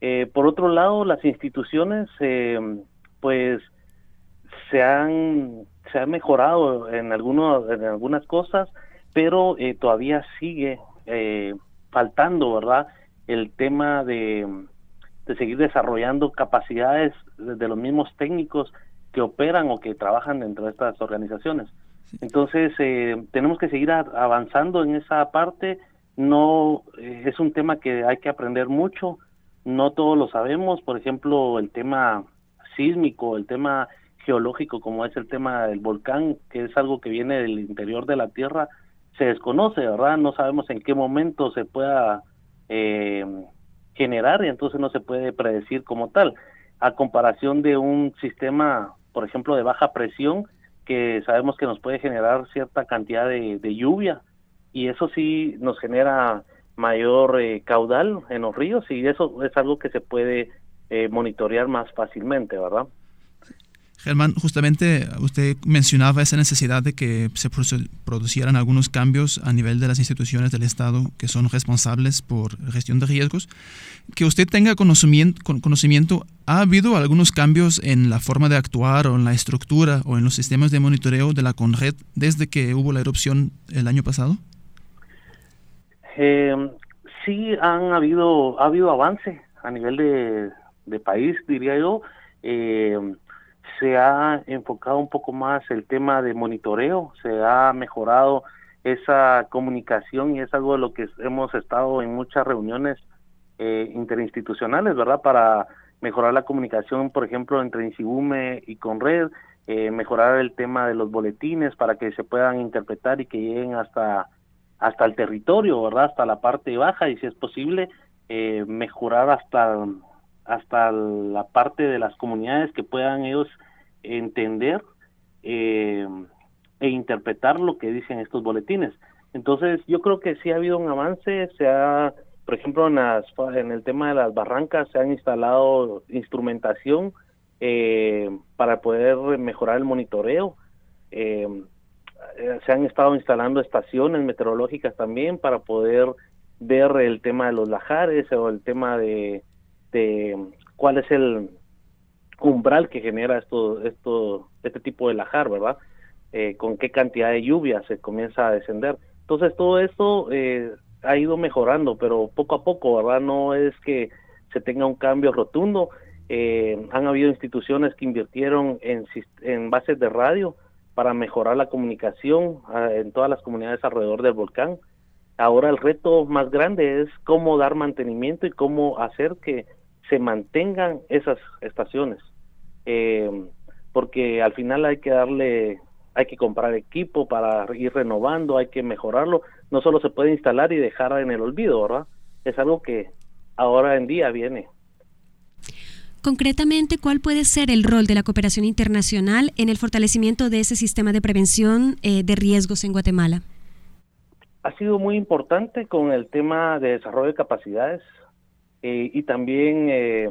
Eh, por otro lado, las instituciones, eh, pues, se han, se han mejorado en, algunos, en algunas cosas, pero todavía sigue faltando, ¿verdad? El tema de, de seguir desarrollando capacidades de los mismos técnicos que operan o que trabajan dentro de estas organizaciones. Entonces, eh, tenemos que seguir avanzando en esa parte. No eh, es un tema que hay que aprender mucho. No todos lo sabemos. Por ejemplo, el tema sísmico, el tema geológico, como es el tema del volcán, que es algo que viene del interior de la Tierra, se desconoce, ¿verdad? No sabemos en qué momento se pueda eh, generar y entonces no se puede predecir como tal. A comparación de un sistema, por ejemplo, de baja presión, que sabemos que nos puede generar cierta cantidad de, lluvia y eso sí nos genera mayor eh, caudal en los ríos y eso es algo que se puede eh, monitorear más fácilmente, ¿verdad? Germán, justamente usted mencionaba esa necesidad de que se producieran algunos cambios a nivel de las instituciones del Estado que son responsables por gestión de riesgos. Que usted tenga conocimiento, conocimiento, ¿ha habido algunos cambios en la forma de actuar o en la estructura o en los sistemas de monitoreo de la CONRED desde que hubo la erupción el año pasado? Eh, sí, han habido, ha habido avance a nivel de, de país, diría yo. Eh, se ha enfocado un poco más el tema de monitoreo, se ha mejorado esa comunicación y es algo de lo que hemos estado en muchas reuniones eh, interinstitucionales, ¿verdad? Para mejorar la comunicación, por ejemplo, entre Insibume y Conred, eh, mejorar el tema de los boletines para que se puedan interpretar y que lleguen hasta hasta el territorio, ¿verdad? Hasta la parte baja y si es posible eh, mejorar hasta hasta la parte de las comunidades que puedan ellos entender eh, e interpretar lo que dicen estos boletines. Entonces, yo creo que sí ha habido un avance, se ha, por ejemplo, en, las, en el tema de las barrancas se han instalado instrumentación eh, para poder mejorar el monitoreo. Eh, se han estado instalando estaciones meteorológicas también para poder ver el tema de los lajares o el tema de, de cuál es el, umbral que genera esto, esto, este tipo de lajar, ¿verdad? Eh, con qué cantidad de lluvia se comienza a descender. Entonces todo esto eh, ha ido mejorando, pero poco a poco, ¿verdad? No es que se tenga un cambio rotundo. Eh, han habido instituciones que invirtieron en, en bases de radio para mejorar la comunicación ah, en todas las comunidades alrededor del volcán. Ahora el reto más grande es cómo dar mantenimiento y cómo hacer que se mantengan esas estaciones eh, porque al final hay que darle, hay que comprar equipo para ir renovando, hay que mejorarlo, no solo se puede instalar y dejar en el olvido, ¿verdad? Es algo que ahora en día viene. Concretamente, ¿cuál puede ser el rol de la cooperación internacional en el fortalecimiento de ese sistema de prevención eh, de riesgos en Guatemala? Ha sido muy importante con el tema de desarrollo de capacidades eh, y también eh,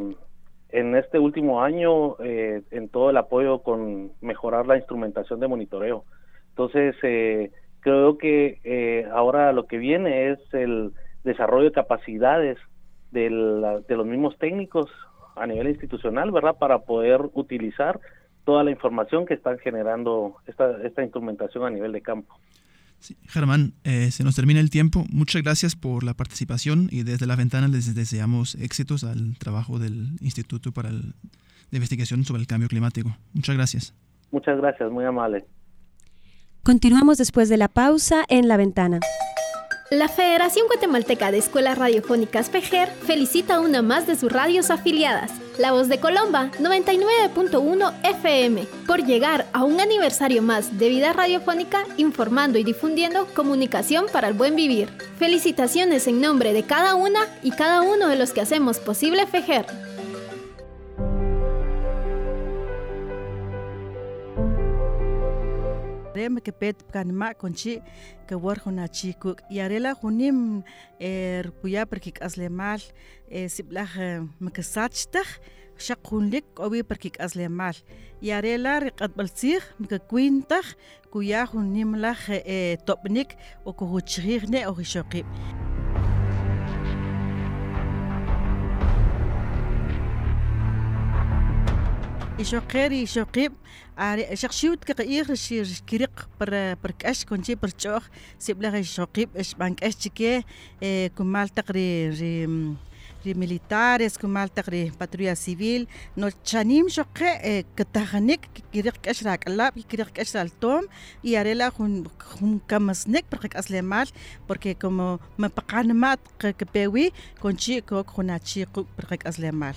en este último año eh, en todo el apoyo con mejorar la instrumentación de monitoreo. Entonces, eh, creo que eh, ahora lo que viene es el desarrollo de capacidades de, de los mismos técnicos a nivel institucional, ¿verdad? Para poder utilizar toda la información que están generando esta, esta instrumentación a nivel de campo. Germán, eh, se nos termina el tiempo. Muchas gracias por la participación y desde la ventana les deseamos éxitos al trabajo del Instituto para de Investigación sobre el Cambio Climático. Muchas gracias. Muchas gracias, muy amable. Continuamos después de la pausa en la ventana. La Federación Guatemalteca de Escuelas Radiofónicas PEJER felicita una más de sus radios afiliadas, La Voz de Colomba 99.1 FM, por llegar a un aniversario más de vida radiofónica informando y difundiendo comunicación para el buen vivir. Felicitaciones en nombre de cada una y cada uno de los que hacemos posible FEJER. yarem kepet kanma konchi kawar junachikuk yarela junim rpuya perkik'aslemaal siblaj mekesachtaj xaq junlik k'owi perkik'aslemaal yarela riq'atb'alsij mikakwintaj kuya junim laj top'nik o kujuchrijne o jixoqiib' يشوقير يشوقيب شخشيوت كقير شير كريق بر بركاش كونجي برچوخ سيبلا يشوقيب اش بانك اش تشكي كمال تقري ري ري militares كمال تقري patrulla civil no chanim shoqe katahanik kiriq kashrak alab kiriq kashral tom y arela jun jun kamasnek porque aslemal porque como me paqanmat que pewi conchi ko junachi porque aslemal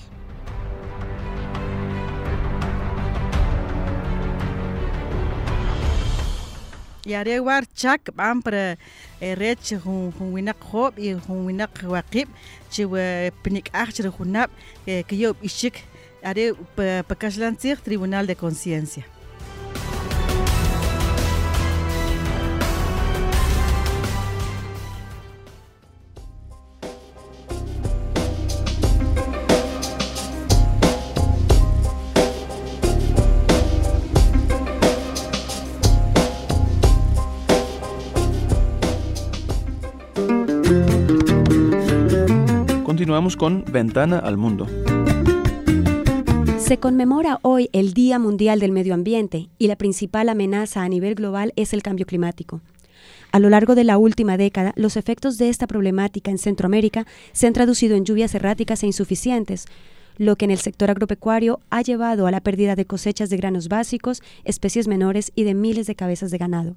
Yare war chak bam para rech hun hun winak hob y hun winak waqib chi we pinik achre hunap que yo ishik are pakashlan tribunal de conciencia con Ventana al Mundo. Se conmemora hoy el Día Mundial del Medio Ambiente y la principal amenaza a nivel global es el cambio climático. A lo largo de la última década, los efectos de esta problemática en Centroamérica se han traducido en lluvias erráticas e insuficientes, lo que en el sector agropecuario ha llevado a la pérdida de cosechas de granos básicos, especies menores y de miles de cabezas de ganado.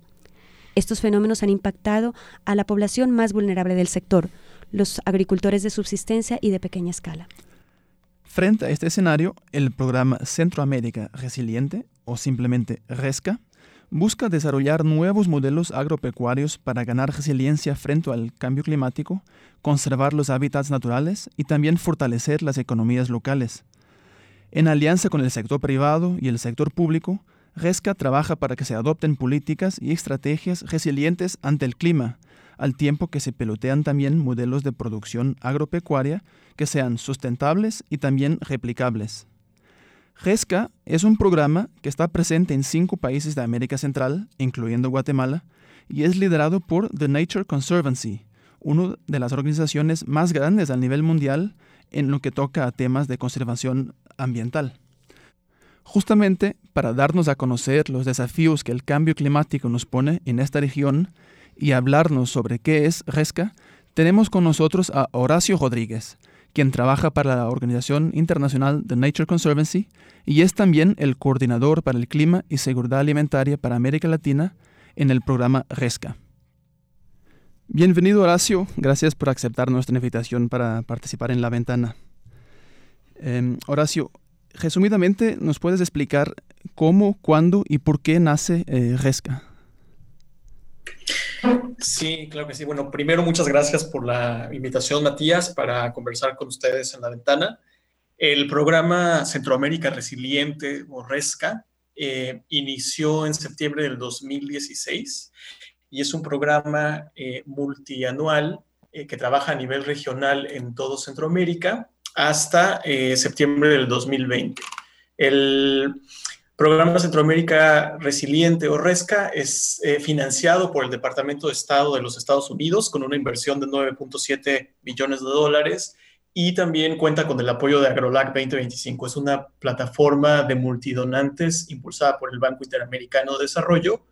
Estos fenómenos han impactado a la población más vulnerable del sector, los agricultores de subsistencia y de pequeña escala. Frente a este escenario, el programa Centroamérica Resiliente, o simplemente RESCA, busca desarrollar nuevos modelos agropecuarios para ganar resiliencia frente al cambio climático, conservar los hábitats naturales y también fortalecer las economías locales. En alianza con el sector privado y el sector público, RESCA trabaja para que se adopten políticas y estrategias resilientes ante el clima, al tiempo que se pelotean también modelos de producción agropecuaria que sean sustentables y también replicables. GESCA es un programa que está presente en cinco países de América Central, incluyendo Guatemala, y es liderado por The Nature Conservancy, una de las organizaciones más grandes a nivel mundial en lo que toca a temas de conservación ambiental. Justamente para darnos a conocer los desafíos que el cambio climático nos pone en esta región y hablarnos sobre qué es GESCA, tenemos con nosotros a Horacio Rodríguez, quien trabaja para la Organización Internacional de Nature Conservancy y es también el coordinador para el clima y seguridad alimentaria para América Latina en el programa RESCA. Bienvenido Horacio, gracias por aceptar nuestra invitación para participar en la ventana. Em, Horacio, resumidamente, ¿nos puedes explicar cómo, cuándo y por qué nace eh, RESCA? Sí, claro que sí. Bueno, primero muchas gracias por la invitación, Matías, para conversar con ustedes en la ventana. El programa Centroamérica Resiliente o RESCA eh, inició en septiembre del 2016 y es un programa eh, multianual eh, que trabaja a nivel regional en todo Centroamérica hasta septiembre del 2020. El, Programa Centroamérica Resiliente o RESCA es eh, financiado por el Departamento de Estado de los Estados Unidos con una inversión de 9.7 billones de dólares y también cuenta con el apoyo de AgroLac 2025. Es una plataforma de multidonantes impulsada por el Banco Interamericano de Desarrollo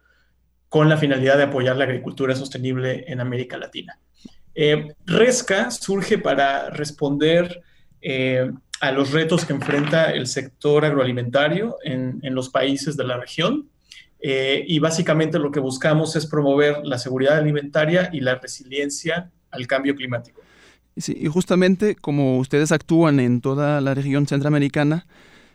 con la finalidad de apoyar la agricultura sostenible en América Latina. Eh, RESCA surge para responder eh, a los retos que enfrenta el sector agroalimentario en, los países de la región. Eh, y básicamente lo que buscamos es promover la seguridad alimentaria y la resiliencia al cambio climático. y justamente como ustedes actúan en toda la región centroamericana,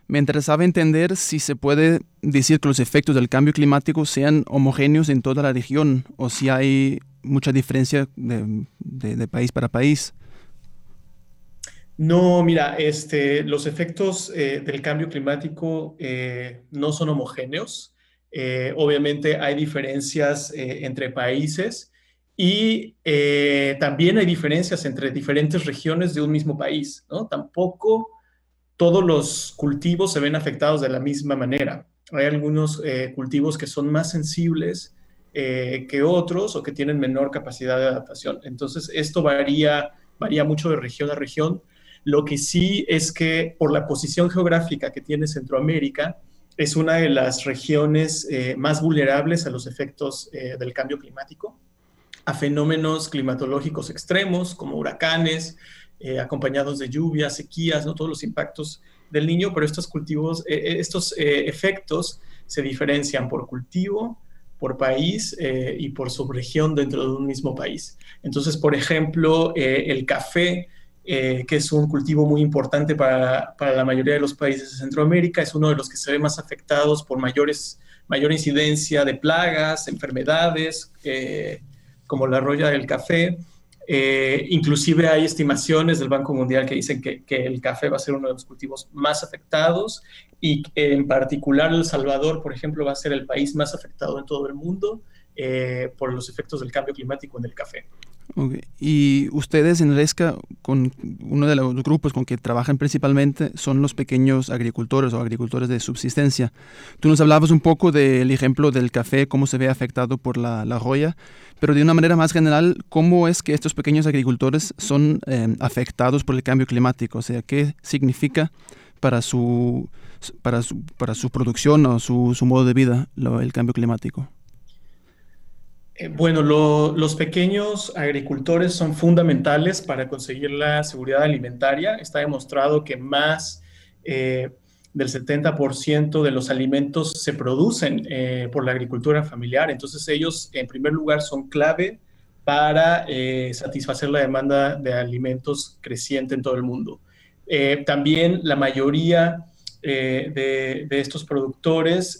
me interesaba entender si se puede decir que los efectos del cambio climático sean homogéneos en toda la región o si hay mucha diferencia de país para país. No, mira, este, los efectos eh, del cambio climático eh, no son homogéneos. Eh, obviamente hay diferencias entre países y también hay diferencias entre diferentes regiones de un mismo país. ¿no? Tampoco todos los cultivos se ven afectados de la misma manera. Hay algunos cultivos que son más sensibles que otros o que tienen menor capacidad de adaptación. Entonces, esto varía, varía mucho de región a región lo que sí es que por la posición geográfica que tiene Centroamérica, es una de las regiones eh, más vulnerables a los efectos eh, del cambio climático, a fenómenos climatológicos extremos como huracanes, eh, acompañados de lluvias, sequías, ¿no? todos los impactos del niño, pero estos cultivos, estos efectos se diferencian por cultivo, por país y por subregión dentro de un mismo país. Entonces, por ejemplo, el café eh, que es un cultivo muy importante para, para, la mayoría de los países de Centroamérica, es uno de los que se ve más afectados por mayores, mayor incidencia de plagas, enfermedades, eh, como la roya del café. Eh, inclusive hay estimaciones del Banco Mundial que dicen que, que, el café va a ser uno de los cultivos más afectados y en particular El Salvador, por ejemplo, va a ser el país más afectado en todo el mundo por los efectos del cambio climático en el café. Y ustedes en Resca, con uno de los grupos con que trabajan principalmente, son los pequeños agricultores o agricultores de subsistencia. Tú nos hablabas un poco del ejemplo del café, cómo se ve afectado por la, la roya, pero de una manera más general, ¿cómo es que estos pequeños agricultores son eh, afectados por el cambio climático? O sea, ¿qué significa para su, para su, para su producción o su, su modo de vida el cambio climático? Eh, bueno, los pequeños agricultores son fundamentales para conseguir la seguridad alimentaria. Está demostrado que más eh, del 70% de los alimentos se producen eh, por la agricultura familiar. Entonces ellos, en primer lugar, son clave para satisfacer la demanda de alimentos creciente en todo el mundo. también la mayoría de, de, estos productores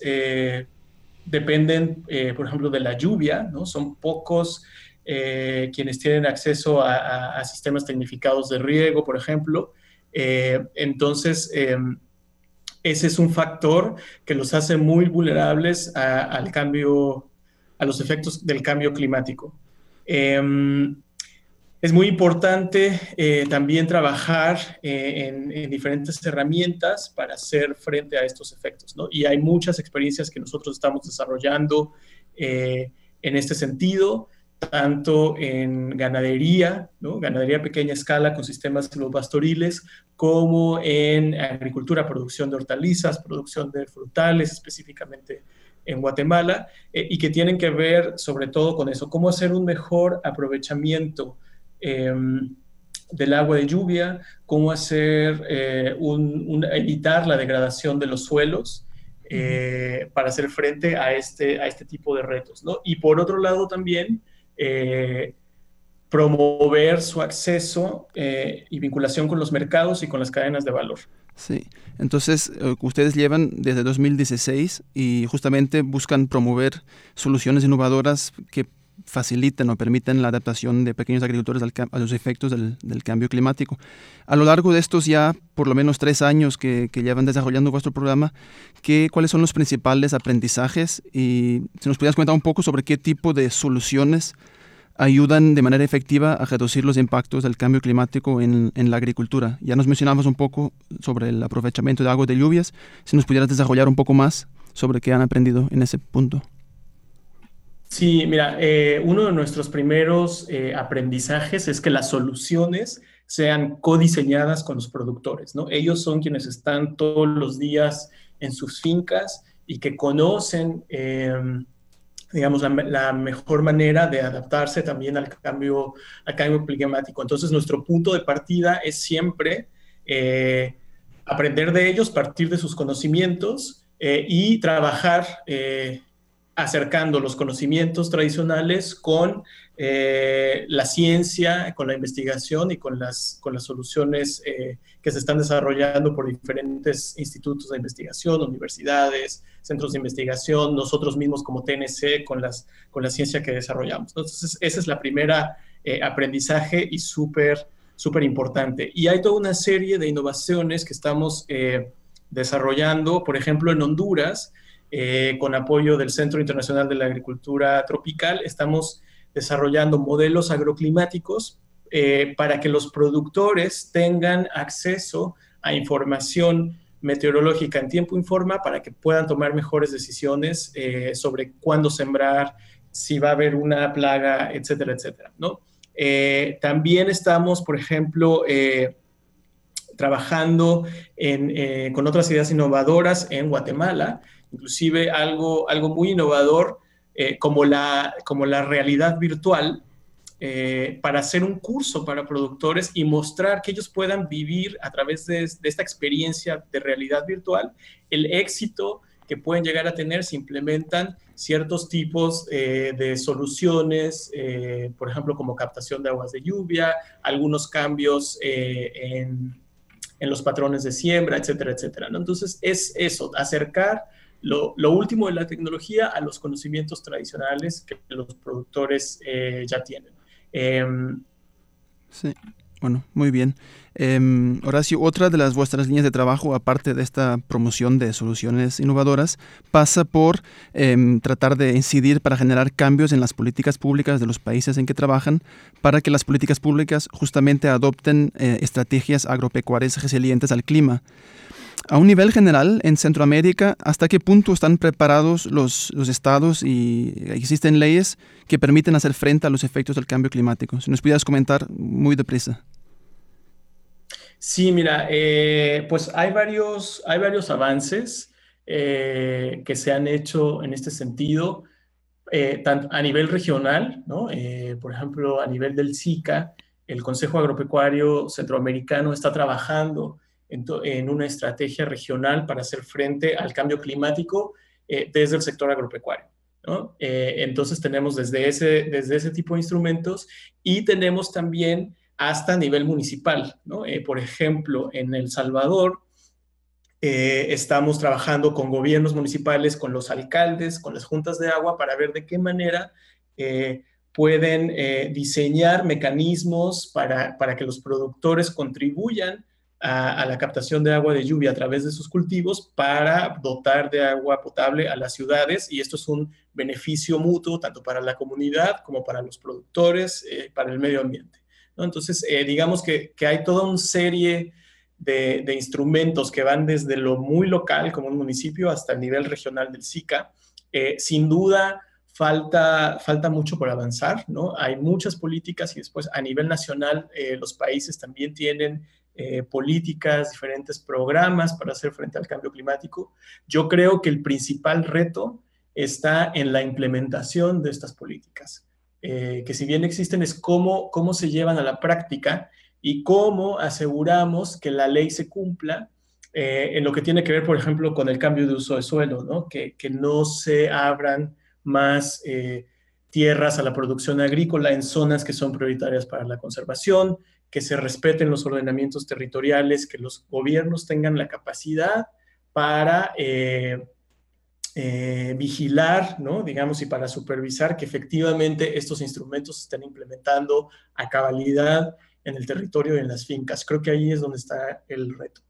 dependen, eh, por ejemplo, de la lluvia, ¿no? Son pocos eh, quienes tienen acceso a, sistemas tecnificados de riego, por ejemplo. Eh, entonces, em, ese es un factor que los hace muy vulnerables al cambio, a los efectos del cambio climático. Es muy importante eh, también trabajar eh, en, diferentes herramientas para hacer frente a estos efectos, ¿no? Y hay muchas experiencias que nosotros estamos desarrollando eh, en este sentido, tanto en ganadería. Ganadería a pequeña escala con sistemas pastoriles, como en agricultura, producción de hortalizas, producción de frutales, específicamente en Guatemala, y que tienen que ver sobre todo con eso, cómo hacer un mejor aprovechamiento Em, del agua de lluvia, cómo hacer, eh, un, evitar la degradación de los suelos eh, para hacer frente a este, a este tipo de retos. ¿no? Y por otro lado también, eh, promover su acceso y vinculación con los mercados y con las cadenas de valor. Sí, entonces ustedes llevan desde 2016 y justamente buscan promover soluciones innovadoras que faciliten o permiten la adaptación de pequeños agricultores a los efectos del, cambio climático. A lo largo de estos ya por lo menos tres años que, llevan desarrollando vuestro programa, ¿qué, ¿cuáles son los principales aprendizajes? Y si nos pudieras comentar un poco sobre qué tipo de soluciones ayudan de manera efectiva a reducir los impactos del cambio climático en, en la agricultura. Ya nos mencionamos un poco sobre el aprovechamiento de agua de lluvias. Si nos pudieras desarrollar un poco más sobre qué han aprendido en ese punto. Sí, mira, eh, uno de nuestros primeros eh, aprendizajes es que las soluciones sean codiseñadas con los productores, ¿no? Ellos son quienes están todos los días en sus fincas y que conocen, em, digamos, la, mejor manera de adaptarse también al cambio, al cambio climático. Entonces, nuestro punto de partida es siempre eh, aprender de ellos, partir de sus conocimientos y trabajar acercando los conocimientos tradicionales con eh, la ciencia, con la investigación y con las, con las soluciones eh, que se están desarrollando por diferentes institutos de investigación, universidades, centros de investigación, nosotros mismos como TNC con, las, con la ciencia que desarrollamos. Entonces, esa es la primera eh, aprendizaje y súper, súper importante. Y hay toda una serie de innovaciones que estamos desarrollando, por ejemplo, en Honduras, eh, con apoyo del Centro Internacional de la Agricultura Tropical, estamos desarrollando modelos agroclimáticos eh, para que los productores tengan acceso a información meteorológica en tiempo informa para que puedan tomar mejores decisiones eh, sobre cuándo sembrar, si va a haber una plaga, etcétera, etcétera. también estamos, por ejemplo, trabajando con otras ideas innovadoras en Guatemala inclusive algo, algo muy innovador eh, como, la, como la realidad virtual, eh, para hacer un curso para productores y mostrar que ellos puedan vivir a través de, esta experiencia de realidad virtual el éxito que pueden llegar a tener si implementan ciertos tipos eh, de soluciones, por ejemplo, como captación de aguas de lluvia, algunos cambios en, los patrones de siembra, etcétera, etcétera. ¿no? Entonces, es eso, acercar lo, último de la tecnología a los conocimientos tradicionales que los productores eh, ya tienen. Em, sí. Bueno, muy bien. Em, Horacio, otra de las vuestras líneas de trabajo, aparte de esta promoción de soluciones innovadoras, pasa por em, tratar de incidir para generar cambios en las políticas públicas de los países en que trabajan, para que las políticas públicas justamente adopten eh, estrategias agropecuarias resilientes al clima. A un nivel general, en Centroamérica, ¿hasta qué punto están preparados los, los, estados y existen leyes que permiten hacer frente a los efectos del cambio climático? Si nos pudieras comentar muy deprisa. Sí, mira, eh, pues hay varios, hay varios avances eh, que se han hecho en este sentido, eh, tanto a nivel regional, ¿no? por ejemplo, a nivel del SICA, el Consejo Agropecuario Centroamericano está trabajando en, una estrategia regional para hacer frente al cambio climático desde el sector agropecuario. ¿no? entonces tenemos desde ese, desde ese tipo de instrumentos y tenemos también hasta nivel municipal. Eh, por ejemplo, en El Salvador eh, estamos trabajando con gobiernos municipales, con los alcaldes, con las juntas de agua para ver de qué manera eh, pueden diseñar mecanismos para, para, que los productores contribuyan a, la captación de agua de lluvia a través de sus cultivos para dotar de agua potable a las ciudades y esto es un beneficio mutuo tanto para la comunidad como para los productores, para el medio ambiente. Entonces, eh, digamos que, hay toda una serie de, instrumentos que van desde lo muy local, como un municipio, hasta el nivel regional del SICA. Eh, sin duda, falta, falta mucho por avanzar, ¿no? Hay muchas políticas y después a nivel nacional eh, los países también tienen políticas, diferentes programas para hacer frente al cambio climático. Yo creo que el principal reto está en la implementación de estas políticas. Eh, que si bien existen es cómo, cómo se llevan a la práctica y cómo aseguramos que la ley se cumpla eh, en lo que tiene que ver, por ejemplo, con el cambio de uso de suelo, ¿no? Que, que no se abran más eh, tierras a la producción agrícola en zonas que son prioritarias para la conservación, que se respeten los ordenamientos territoriales, que los gobiernos tengan la capacidad para eh, vigilar, ¿no? digamos, y para supervisar que efectivamente estos instrumentos se estén implementando a cabalidad en el territorio y en las fincas. Creo que ahí es donde está el reto.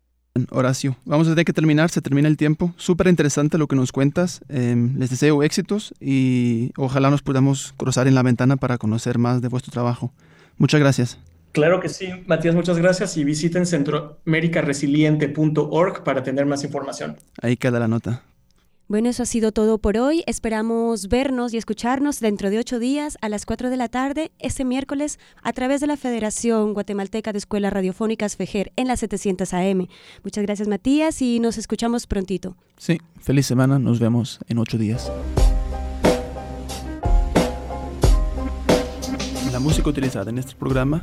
Horacio, vamos a tener que terminar, se termina el tiempo. Súper interesante lo que nos cuentas. Em, les deseo éxitos y ojalá nos podamos cruzar en la ventana para conocer más de vuestro trabajo. Muchas gracias. Claro que sí, Matías, muchas gracias y visiten centroamericaresiliente.org para tener más información. Ahí queda la nota. Bueno, eso ha sido todo por hoy. Esperamos vernos y escucharnos dentro de ocho días a las cuatro de la tarde, este miércoles, a través de la Federación Guatemalteca de Escuelas Radiofónicas FEJER en la 700 AM. Muchas gracias, Matías, y nos escuchamos prontito. Sí, feliz semana. Nos vemos en ocho días. La música utilizada en este programa